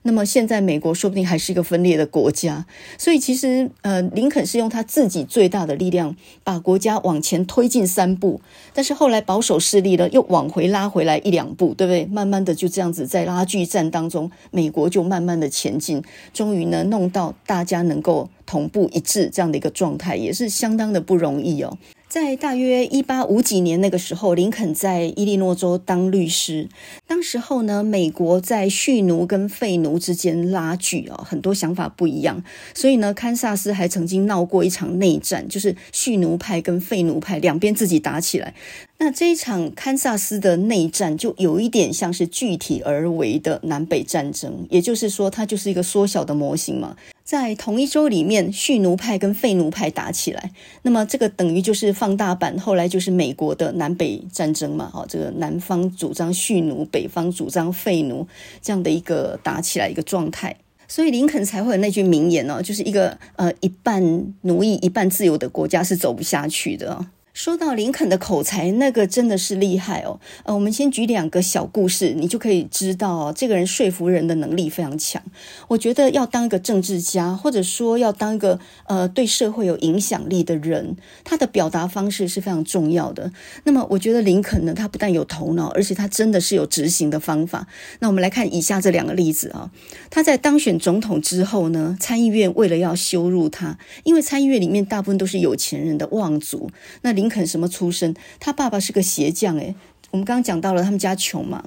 [SPEAKER 1] 那么现在美国说不定还是一个分裂的国家，所以其实呃，林肯是用他自己最大的力量把国家往前推进三步，但是后来保守势力呢又往回拉回来一两步，对不对？慢慢的就这样子在拉锯战当中，美国就慢慢的前进，终于呢弄到大家能够同步一致这样的一个状态，也是相当的不容易哦。在大约一八五几年那个时候，林肯在伊利诺州当律师。当时候呢，美国在蓄奴跟废奴之间拉锯啊，很多想法不一样，所以呢，堪萨斯还曾经闹过一场内战，就是蓄奴派跟废奴派两边自己打起来。那这一场堪萨斯的内战就有一点像是具体而为的南北战争，也就是说，它就是一个缩小的模型嘛。在同一州里面，蓄奴派跟废奴派打起来，那么这个等于就是放大版，后来就是美国的南北战争嘛。哦，这个南方主张蓄奴，北方主张废奴，这样的一个打起来一个状态，所以林肯才会有那句名言哦，就是一个呃一半奴役一半自由的国家是走不下去的。说到林肯的口才，那个真的是厉害哦。呃，我们先举两个小故事，你就可以知道哦，这个人说服人的能力非常强。我觉得要当一个政治家，或者说要当一个呃对社会有影响力的人，他的表达方式是非常重要的。那么，我觉得林肯呢，他不但有头脑，而且他真的是有执行的方法。那我们来看以下这两个例子啊。他在当选总统之后呢，参议院为了要羞辱他，因为参议院里面大部分都是有钱人的望族，那林。林肯什么出身？他爸爸是个鞋匠，诶，我们刚刚讲到了他们家穷嘛，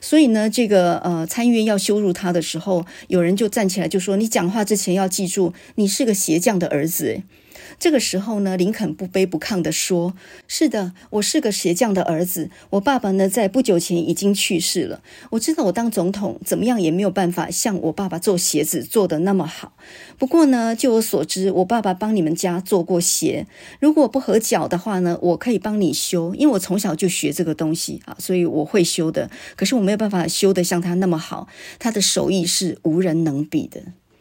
[SPEAKER 1] 所以呢，这个呃参议院要羞辱他的时候，有人就站起来就说：“你讲话之前要记住，你是个鞋匠的儿子。”这个时候呢，林肯不卑不亢地说：“是的，我是个鞋匠的儿子。我爸爸呢，在不久前已经去世了。我知道我当总统怎么样也没有办法像我爸爸做鞋子做得那么好。不过呢，就我所知，我爸爸帮你们家做过鞋。如果不合脚的话呢，我可以帮你修，因为我从小就学这个东西啊，所以我会修的。可是我没有办法修得像他那么好，他的手艺是无人能比的。”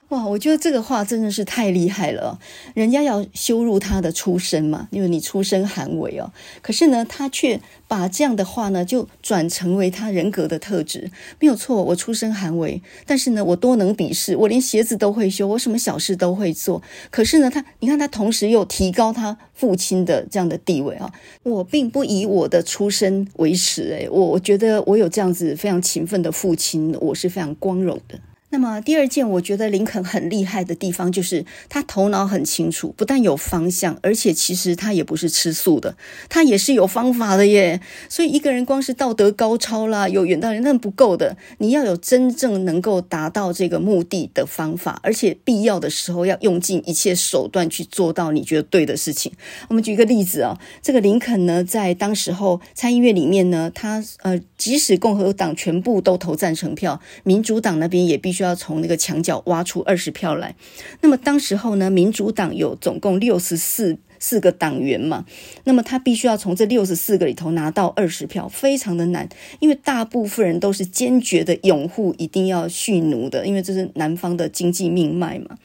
[SPEAKER 1] 哇，我觉得这个话真的是太厉害了。人家要羞辱他的出身嘛，因为你出身寒微哦。可是呢，他却把这样的话呢，就转成为他人格的特质。没有错，我出身寒微，但是呢，我多能鄙视，我连鞋子都会修，我什么小事都会做。可是呢，他，你看他同时又提高他父亲的这样的地位啊。我并不以我的出身为耻，诶，我我觉得我有这样子非常勤奋的父亲，我是非常光荣的。那么第二件，我觉得林肯很厉害的地方，就是他头脑很清楚，不但有方向，而且其实他也不是吃素的，他也是有方法的耶。所以一个人光是道德高超啦，有远大人那不够的，你要有真正能够达到这个目的的方法，而且必要的时候要用尽一切手段去做到你觉得对的事情。我们举一个例子啊，这个林肯呢，在当时候参议院里面呢，他呃，即使共和党全部都投赞成票，民主党那边也必须。就要从那个墙角挖出二十票来。那么当时候呢，民主党有总共六十四四个党员嘛，那么他必须要从这六十四个里头拿到二十票，非常的难，因为大部分人都是坚决的拥护一定要蓄奴的，因为这是南方的经济命脉嘛。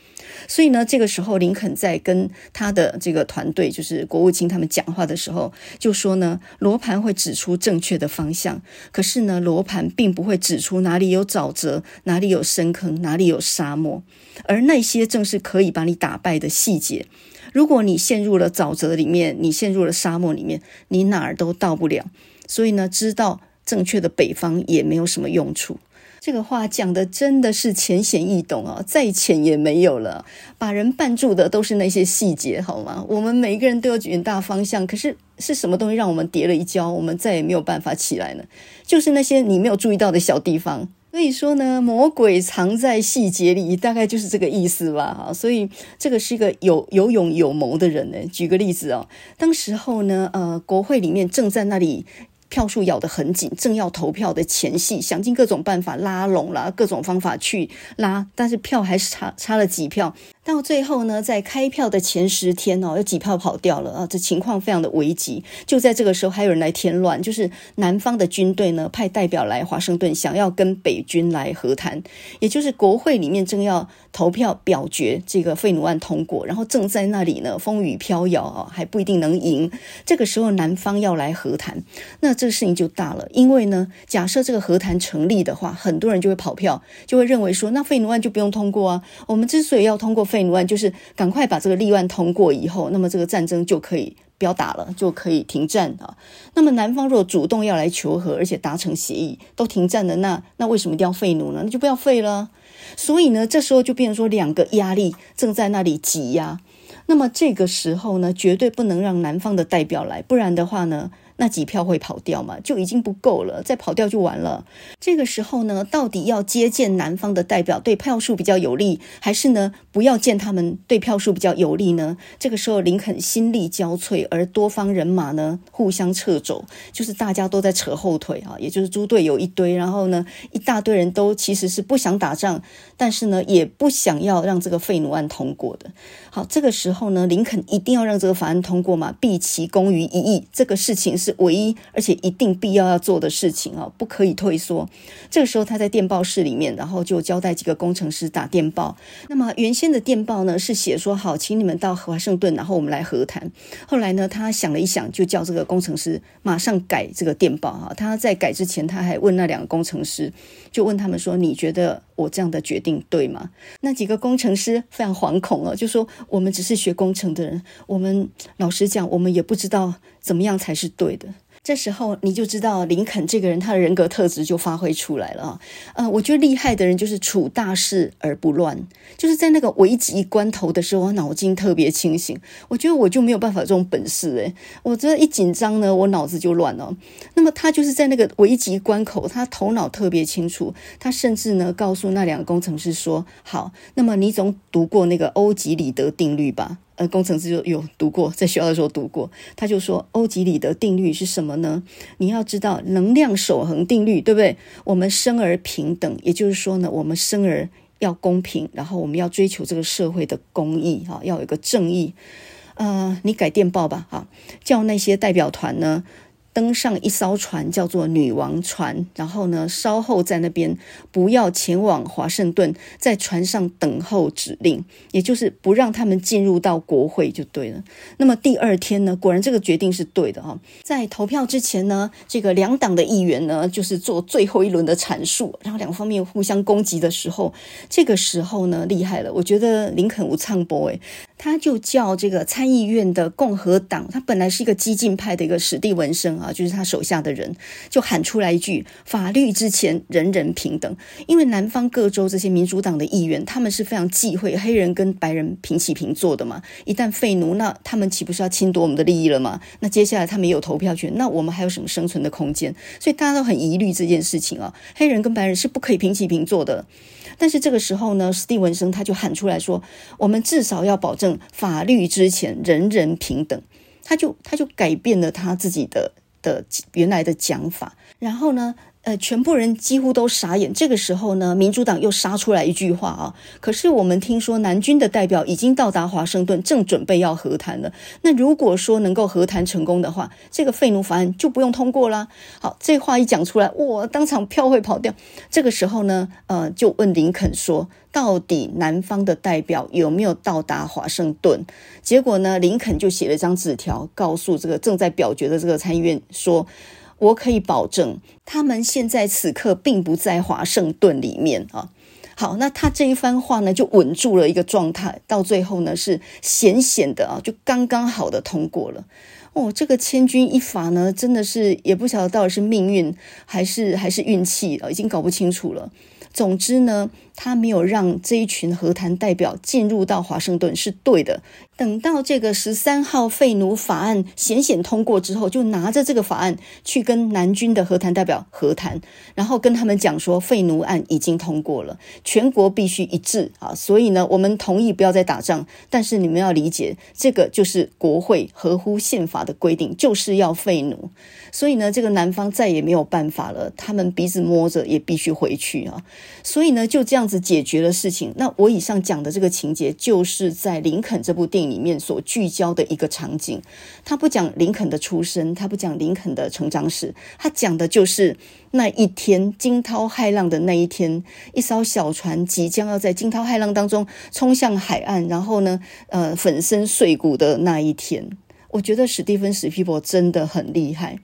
[SPEAKER 1] 所以呢，这个时候林肯在跟他的这个团队，就是国务卿他们讲话的时候，就说呢，罗盘会指出正确的方向，可是呢，罗盘并不会指出哪里有沼泽，哪里有深坑，哪里有沙漠，而那些正是可以把你打败的细节。如果你陷入了沼泽里面，你陷入了沙漠里面，你哪儿都到不了。所以呢，知道正确的北方也没有什么用处。这个话讲的真的是浅显易懂啊，再浅也没有了。把人绊住的都是那些细节，好吗？我们每一个人都有远大方向，可是是什么东西让我们跌了一跤，我们再也没有办法起来呢？就是那些你没有注意到的小地方。所以说呢，魔鬼藏在细节里，大概就是这个意思吧。哈，所以这个是一个有有勇有谋的人呢。举个例子哦，当时候呢，呃，国会里面正在那里。票数咬得很紧，正要投票的前夕，想尽各种办法拉拢了，各种方法去拉，但是票还是差差了几票。到最后呢，在开票的前十天哦，有几票跑掉了啊，这情况非常的危急。就在这个时候，还有人来添乱，就是南方的军队呢派代表来华盛顿，想要跟北军来和谈。也就是国会里面正要投票表决这个废奴案通过，然后正在那里呢风雨飘摇啊，还不一定能赢。这个时候南方要来和谈，那这个事情就大了，因为呢，假设这个和谈成立的话，很多人就会跑票，就会认为说，那废奴案就不用通过啊。我们之所以要通过。废奴案就是赶快把这个立案通过以后，那么这个战争就可以不要打了，就可以停战啊。那么南方若主动要来求和，而且达成协议，都停战了，那那为什么一定要废奴呢？那就不要废了。所以呢，这时候就变成说两个压力正在那里挤压。那么这个时候呢，绝对不能让南方的代表来，不然的话呢，那几票会跑掉嘛，就已经不够了，再跑掉就完了。这个时候呢，到底要接见南方的代表，对票数比较有利，还是呢，不要见他们，对票数比较有利呢？这个时候林肯心力交瘁，而多方人马呢互相撤走，就是大家都在扯后腿啊，也就是猪队友一堆，然后呢，一大堆人都其实是不想打仗，但是呢，也不想要让这个废奴案通过的。好，这个时候呢，林肯一定要让这个法案通过嘛，毕其功于一役，这个事情是。唯一而且一定必要要做的事情啊，不可以退缩。这个时候他在电报室里面，然后就交代几个工程师打电报。那么原先的电报呢是写说好，请你们到华盛顿，然后我们来和谈。后来呢，他想了一想，就叫这个工程师马上改这个电报哈。他在改之前，他还问那两个工程师，就问他们说：“你觉得我这样的决定对吗？”那几个工程师非常惶恐哦，就说：“我们只是学工程的人，我们老实讲，我们也不知道。”怎么样才是对的？这时候你就知道林肯这个人他的人格特质就发挥出来了啊！呃，我觉得厉害的人就是处大事而不乱，就是在那个危急关头的时候，我脑筋特别清醒。我觉得我就没有办法这种本事诶，我这一紧张呢，我脑子就乱了。那么他就是在那个危急关口，他头脑特别清楚。他甚至呢告诉那两个工程师说：“好，那么你总读过那个欧几里得定律吧？”呃，工程师就有读过，在学校的时候读过。他就说，欧几里得定律是什么呢？你要知道能量守恒定律，对不对？我们生而平等，也就是说呢，我们生而要公平，然后我们要追求这个社会的公义，啊，要有一个正义。呃，你改电报吧，哈，叫那些代表团呢，登上一艘船，叫做女王船，然后呢，稍后在那边不要前往华盛顿，在船上等候指令，也就是不让他们进入到国会就对了。那么第二天呢，果然这个决定是对的哈。在投票之前呢，这个两党的议员呢，就是做最后一轮的阐述，然后两方面互相攻击的时候，这个时候呢，厉害了，我觉得林肯无唱播诶，他就叫这个参议院的共和党，他本来是一个激进派的一个史蒂文森啊，就是他手下的人，就喊出来一句：“法律之前人人平等。”因为南方各州这些民主党的议员，他们是非常忌讳黑人跟白人平起平坐的嘛。一旦废奴，那他们岂不是要侵夺我们的利益了吗？那接下来他们也有投票权，那我们还有什么生存的空间？所以大家都很疑虑这件事情啊。黑人跟白人是不可以平起平坐的。但是这个时候呢，史蒂文森他就喊出来说：“我们至少要保证法律之前人人平等。”他就他就改变了他自己的的原来的讲法，然后呢，呃，全部人几乎都傻眼。这个时候呢，民主党又杀出来一句话啊，可是我们听说南军的代表已经到达华盛顿，正准备要和谈了。那如果说能够和谈成功的话，这个废奴法案就不用通过啦。好，这话一讲出来，哇，当场票会跑掉。这个时候呢，呃，就问林肯说。到底南方的代表有没有到达华盛顿？结果呢，林肯就写了一张纸条，告诉这个正在表决的这个参议院说：“我可以保证，他们现在此刻并不在华盛顿里面啊。”好，那他这一番话呢，就稳住了一个状态，到最后呢，是险险的啊，就刚刚好的通过了。哦，这个千钧一发呢，真的是也不晓得到底是命运还是还是运气啊，已经搞不清楚了。总之呢，他没有让这一群和谈代表进入到华盛顿是对的。等到这个十三号废奴法案险险通过之后，就拿着这个法案去跟南军的和谈代表和谈，然后跟他们讲说废奴案已经通过了，全国必须一致啊！所以呢，我们同意不要再打仗，但是你们要理解，这个就是国会合乎宪法的规定，就是要废奴。所以呢，这个南方再也没有办法了，他们鼻子摸着也必须回去啊！所以呢，就这样样子解决了事情。那我以上讲的这个情节，就是在林肯这部电影里面所聚焦的一个场景，他不讲林肯的出身，他不讲林肯的成长史，他讲的就是那一天惊涛骇浪的那一天，一艘小船即将要在惊涛骇浪当中冲向海岸，然后呢，呃，粉身碎骨的那一天。我觉得史蒂芬史皮伯真的很厉害。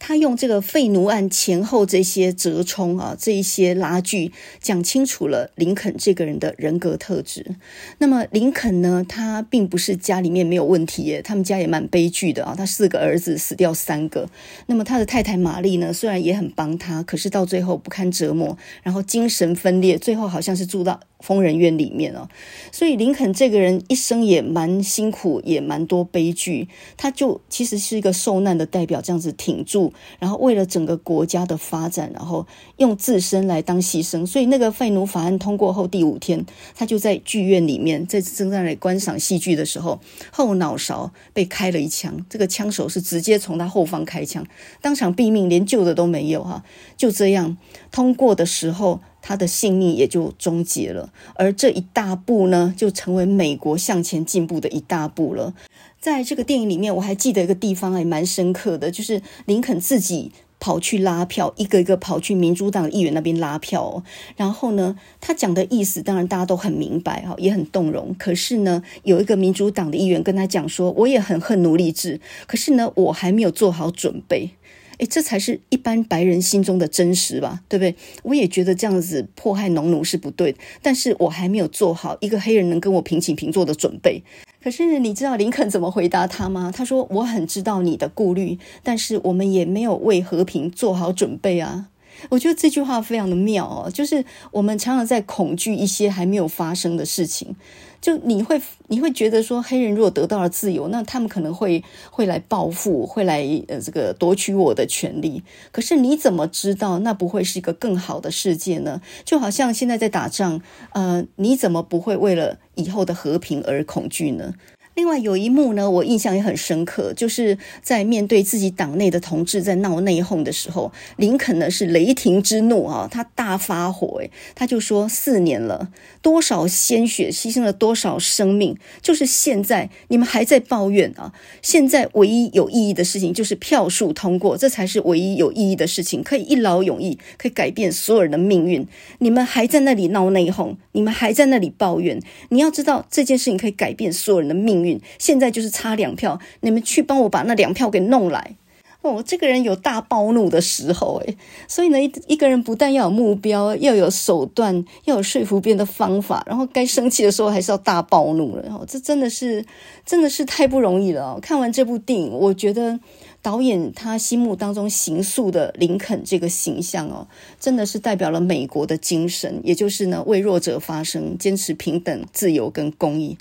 [SPEAKER 1] 他用这个废奴案前后这些折冲啊，这一些拉锯，讲清楚了林肯这个人的人格特质。那么林肯呢，他并不是家里面没有问题耶，他们家也蛮悲剧的啊。他四个儿子死掉三个，那么他的太太玛丽呢，虽然也很帮他，可是到最后不堪折磨，然后精神分裂，最后好像是住到疯人院里面哦。所以林肯这个人一生也蛮辛苦，也蛮多悲剧。他就其实是一个受难的代表，这样子挺住。然后为了整个国家的发展，然后用自身来当牺牲，所以那个废奴法案通过后第五天，他就在剧院里面，在正在来观赏戏剧的时候，后脑勺被开了一枪，这个枪手是直接从他后方开枪，当场毙命，连救的都没有哈，就这样通过的时候，他的性命也就终结了，而这一大步呢，就成为美国向前进步的一大步了。在这个电影里面，我还记得一个地方还蛮深刻的，就是林肯自己跑去拉票，一个一个跑去民主党议员那边拉票哦。然后呢，他讲的意思当然大家都很明白哈，也很动容。可是呢，有一个民主党的议员跟他讲说：“我也很恨奴隶制，可是呢，我还没有做好准备。”诶，这才是一般白人心中的真实吧，对不对？我也觉得这样子迫害农奴是不对，但是我还没有做好一个黑人能跟我平起平坐的准备。可是你知道林肯怎么回答他吗？他说：“我很知道你的顾虑，但是我们也没有为和平做好准备啊。”我觉得这句话非常的妙哦，就是我们常常在恐惧一些还没有发生的事情。就你会你会觉得说，黑人如果得到了自由，那他们可能会会来报复，会来呃这个夺取我的权利。可是你怎么知道那不会是一个更好的世界呢？就好像现在在打仗，呃，你怎么不会为了以后的和平而恐惧呢？另外有一幕呢，我印象也很深刻，就是在面对自己党内的同志在闹内讧的时候，林肯呢是雷霆之怒啊，他大发火，诶，他就说四年了，多少鲜血牺牲了多少生命，就是现在你们还在抱怨啊！现在唯一有意义的事情就是票数通过，这才是唯一有意义的事情，可以一劳永逸，可以改变所有人的命运。你们还在那里闹内讧，你们还在那里抱怨，你要知道这件事情可以改变所有人的命运。现在就是差两票，你们去帮我把那两票给弄来。哦，这个人有大暴怒的时候，诶，所以呢，一一个人不但要有目标，要有手段，要有说服别人的方法，然后该生气的时候还是要大暴怒了。哦，这真的是，真的是太不容易了。看完这部电影，我觉得导演他心目当中行塑的林肯这个形象哦，真的是代表了美国的精神，也就是呢，为弱者发声，坚持平等、自由跟公益。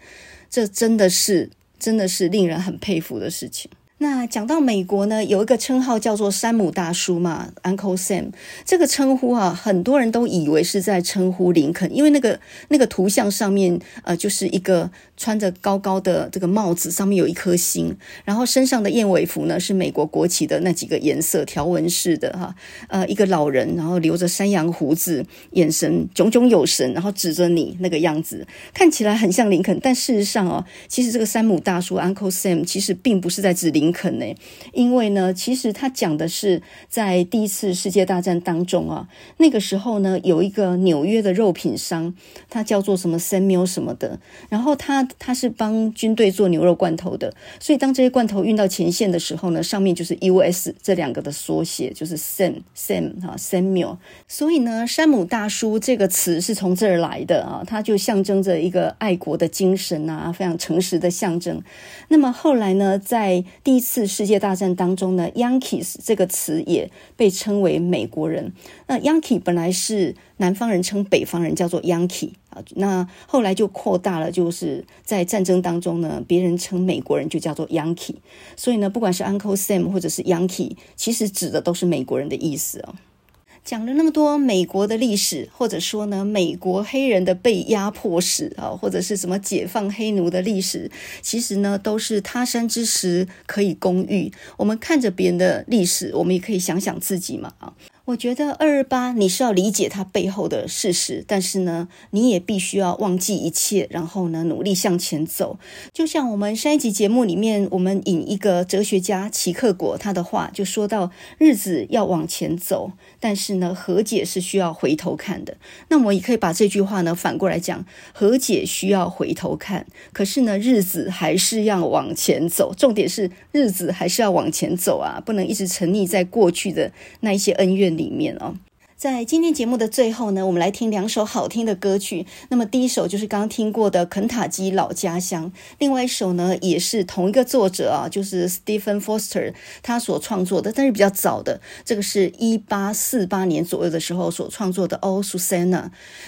[SPEAKER 1] 这真的是，真的是令人很佩服的事情。那讲到美国呢，有一个称号叫做山姆大叔嘛，Uncle Sam。这个称呼啊，很多人都以为是在称呼林肯，因为那个那个图像上面，呃，就是一个穿着高高的这个帽子，上面有一颗星，然后身上的燕尾服呢是美国国旗的那几个颜色条纹式的哈，呃，一个老人，然后留着山羊胡子，眼神炯炯有神，然后指着你那个样子，看起来很像林肯，但事实上哦，其实这个山姆大叔 Uncle Sam 其实并不是在指林。肯呢？因为呢，其实他讲的是在第一次世界大战当中啊，那个时候呢，有一个纽约的肉品商，他叫做什么 Samuel 什么的，然后他他是帮军队做牛肉罐头的，所以当这些罐头运到前线的时候呢，上面就是 US 这两个的缩写，就是 Sam Sam 哈 Samuel，所以呢，山姆大叔这个词是从这儿来的啊，它就象征着一个爱国的精神啊，非常诚实的象征。那么后来呢，在第一次世界大战当中呢，Yankees 这个词也被称为美国人。那 Yankee 本来是南方人称北方人叫做 Yankee 啊，那后来就扩大了，就是在战争当中呢，别人称美国人就叫做 Yankee。所以呢，不管是 Uncle Sam 或者是 Yankee，其实指的都是美国人的意思哦。讲了那么多美国的历史，或者说呢，美国黑人的被压迫史啊，或者是什么解放黑奴的历史，其实呢，都是他山之石可以攻玉。我们看着别人的历史，我们也可以想想自己嘛啊。我觉得二二八你是要理解它背后的事实，但是呢，你也必须要忘记一切，然后呢，努力向前走。就像我们上一集节目里面，我们引一个哲学家齐克果他的话，就说到日子要往前走，但是呢，和解是需要回头看的。那我也可以把这句话呢反过来讲，和解需要回头看，可是呢，日子还是要往前走。重点是日子还是要往前走啊，不能一直沉溺在过去的那一些恩怨里面哦。在今天节目的最后呢，我们来听两首好听的歌曲。那么第一首就是刚刚听过的《肯塔基老家乡》，另外一首呢也是同一个作者啊，就是 Stephen Foster 他所创作的，但是比较早的，这个是一八四八年左右的时候所创作的《Oh Susanna》。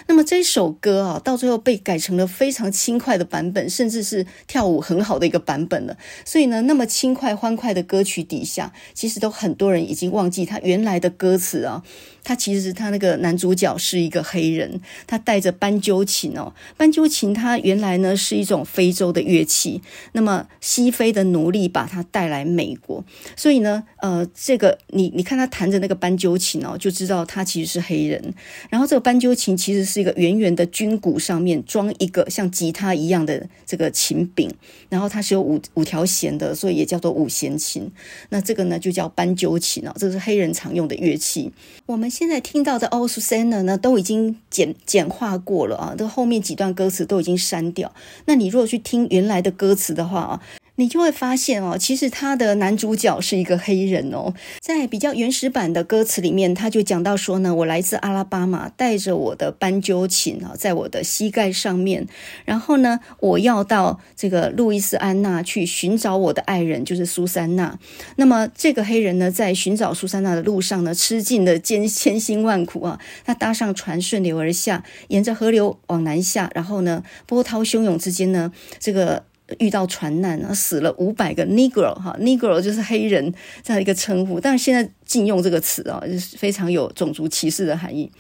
[SPEAKER 1] 那么这首歌啊，到最后被改成了非常轻快的版本，甚至是跳舞很好的一个版本了。所以呢，那么轻快欢快的歌曲底下，其实都很多人已经忘记他原来的歌词啊。他其实他那个男主角是一个黑人，他带着斑鸠琴哦，斑鸠琴它原来呢是一种非洲的乐器，那么西非的奴隶把它带来美国，所以呢，呃，这个你你看他弹着那个斑鸠琴哦，就知道他其实是黑人。然后这个斑鸠琴其实是一个圆圆的军鼓，上面装一个像吉他一样的这个琴柄，然后它是有五五条弦的，所以也叫做五弦琴。那这个呢就叫斑鸠琴哦，这个是黑人常用的乐器。我们。现在听到的《o s u s a n a》呢，都已经简简化过了啊，这后面几段歌词都已经删掉。那你如果去听原来的歌词的话啊。你就会发现哦，其实他的男主角是一个黑人哦。在比较原始版的歌词里面，他就讲到说呢，我来自阿拉巴马，带着我的斑鸠琴啊，在我的膝盖上面。然后呢，我要到这个路易斯安那去寻找我的爱人，就是苏珊娜。那么这个黑人呢，在寻找苏珊娜的路上呢，吃尽了艰千辛万苦啊。他搭上船，顺流而下，沿着河流往南下，然后呢，波涛汹涌之间呢，这个。遇到船难啊，死了五百个 Negro 哈，Negro 就是黑人这样一个称呼，但是现在禁用这个词啊，就是非常有种族歧视的含义。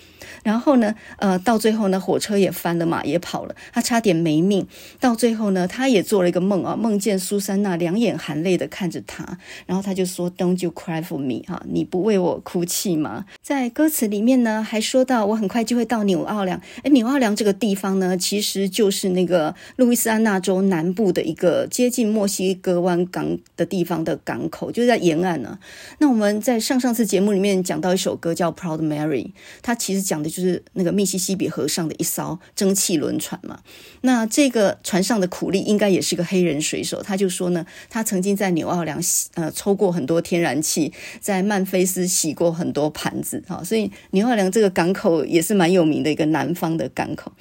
[SPEAKER 1] 然后呢，呃，到最后呢，火车也翻了，嘛也跑了，他差点没命。到最后呢，他也做了一个梦啊，梦见苏珊娜两眼含泪的看着他，然后他就说：“Don't you cry for me？哈，你不为我哭泣吗？”在歌词里面呢，还说到我很快就会到纽奥良。哎，纽奥良这个地方呢，其实就是那个路易斯安那州南部的一个接近墨西哥湾港的地方的港口，就在沿岸呢。那我们在上上次节目里面讲到一首歌叫《Proud Mary》，它其实讲的就是那个密西西比河上的一艘蒸汽轮船嘛。那这个船上的苦力应该也是个黑人水手，他就说呢，他曾经在纽奥良洗呃抽过很多天然气，在曼菲斯洗过很多盘子哈，所以纽奥良这个港口也是蛮有名的一个南方的港口。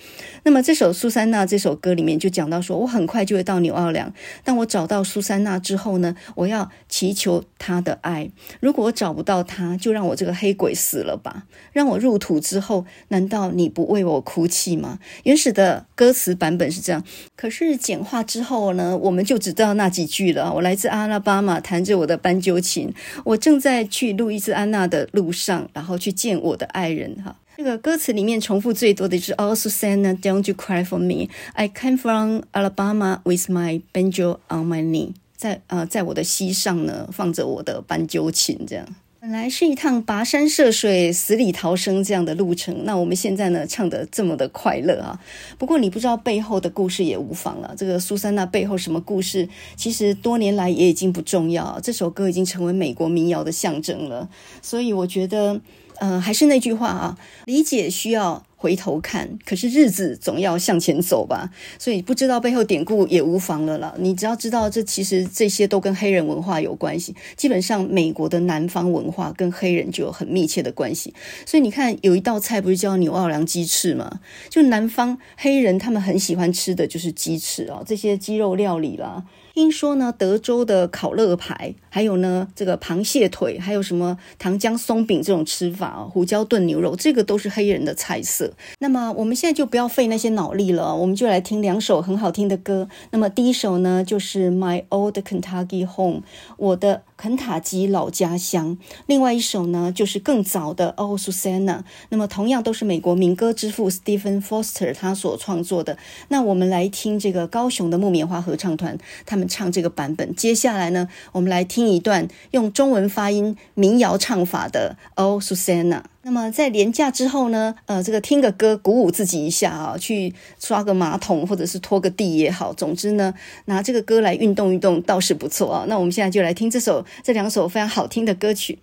[SPEAKER 1] 那么这首苏珊娜这首歌里面就讲到说，我很快就会到纽奥良，当我找到苏珊娜之后呢，我要祈求她的爱。如果我找不到她，就让我这个黑鬼死了吧，让我入土之后，难道你不为我哭泣吗？原始的歌词版本是这样，可是简化之后呢，我们就只知道那几句了。我来自阿拉巴马，弹着我的斑鸠琴，我正在去路易斯安那的路上，然后去见我的爱人。哈，这个歌词里面重复最多的就是 Oh Susanna, don't you cry for me? I came from Alabama with my banjo on my knee。在呃，在我的膝上呢，放着我的斑鸠琴，这样。本来是一趟跋山涉水、死里逃生这样的路程，那我们现在呢，唱得这么的快乐啊！不过你不知道背后的故事也无妨了。这个苏珊娜背后什么故事，其实多年来也已经不重要。这首歌已经成为美国民谣的象征了，所以我觉得，呃，还是那句话啊，理解需要。回头看，可是日子总要向前走吧，所以不知道背后典故也无妨了啦。你只要知道，这其实这些都跟黑人文化有关系。基本上，美国的南方文化跟黑人就有很密切的关系。所以你看，有一道菜不是叫牛奥良鸡翅吗？就南方黑人他们很喜欢吃的就是鸡翅啊，这些鸡肉料理啦。听说呢，德州的烤肋排，还有呢，这个螃蟹腿，还有什么糖浆松饼这种吃法啊，胡椒炖牛肉，这个都是黑人的菜色。那么我们现在就不要费那些脑力了，我们就来听两首很好听的歌。那么第一首呢，就是《My Old Kentucky Home》，我的肯塔基老家乡。另外一首呢，就是更早的《Oh Susanna》。那么同样都是美国民歌之父 Stephen Foster 他所创作的。那我们来听这个高雄的木棉花合唱团，他们。唱这个版本，接下来呢，我们来听一段用中文发音民谣唱法的《Oh Susanna》。那么在廉价之后呢，呃，这个听个歌鼓舞自己一下啊，去刷个马桶或者是拖个地也好，总之呢，拿这个歌来运动运动倒是不错啊。那我们现在就来听这首这两首非常好听的歌曲。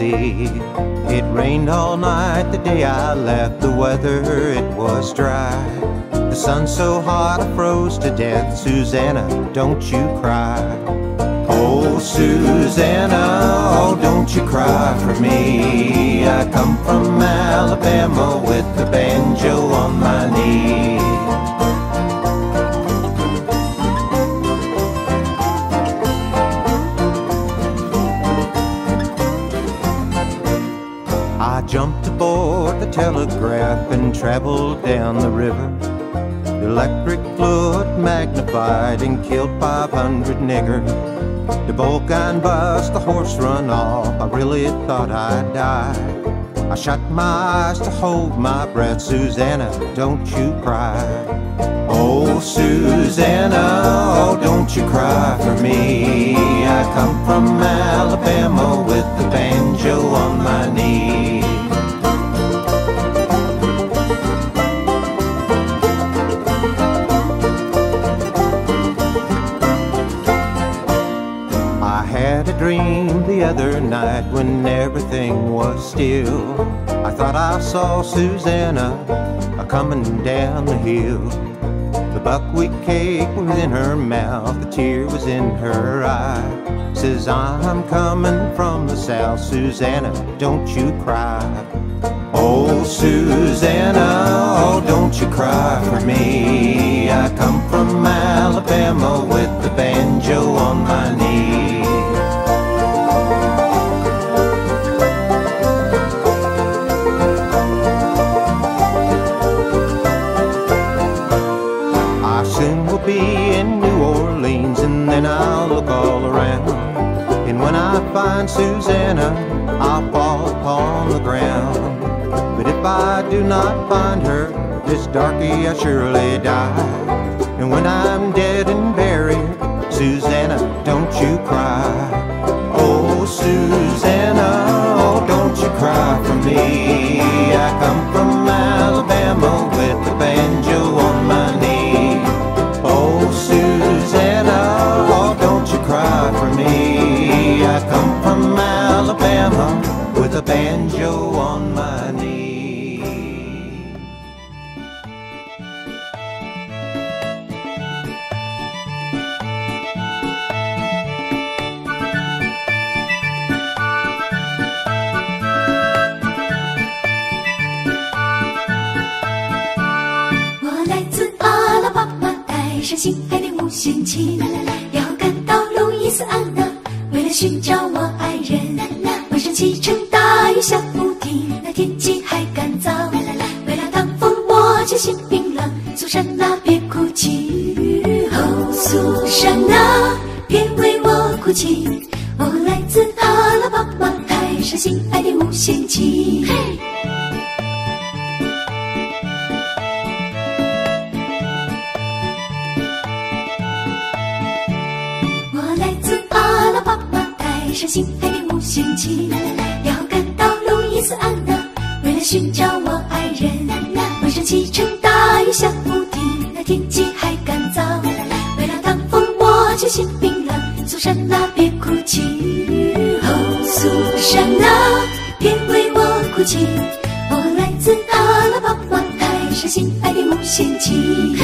[SPEAKER 2] It rained all night the day I left, the weather it was dry. The sun so hot I froze to death, Susanna, don't you cry. Oh, Susanna, oh, don't you cry for me. I come from Alabama with the banjo on my knee. Aboard the telegraph and traveled down the river. The electric fluid magnified and killed 500 niggers. The Vulcan bus, the horse run off. I really thought I'd die. I shut my eyes to hold my breath. Susanna, don't you cry. Oh, Susanna, oh, don't you cry for me. I come from Alabama with the banjo on my knee. The other night when everything was still. I thought I saw Susanna a coming down the hill. The buckwheat cake was in her mouth, the tear was in her eye. Says, I'm coming from the south, Susanna, don't you cry. Oh, Susanna, oh, don't you cry for me. I come from Alabama with the banjo on my knee. Find Susanna, I'll fall upon the ground. But if I do not find her, this darky I surely die. And when I'm dead and buried, Susanna, don't you cry. Oh, Susanna, oh, don't you cry for me. I come from Alabama
[SPEAKER 3] 要赶到路易斯安那，为了寻找我爱人。晚上漆成大雨下不停，那天气还干燥。为了挡风我就心冰冷，苏珊娜别哭泣，哦，苏珊娜别为我哭泣。我来自阿拉巴马，带上心爱的五弦琴。的五弦琴，要赶到路易斯安那，为了寻找我爱人。晚上漆成大雨下不停，那天气还干燥。为了挡风我就心冰冷，苏珊娜别哭泣，哦，苏珊娜别为我哭泣。我来自阿拉巴马，带上心爱的五弦琴。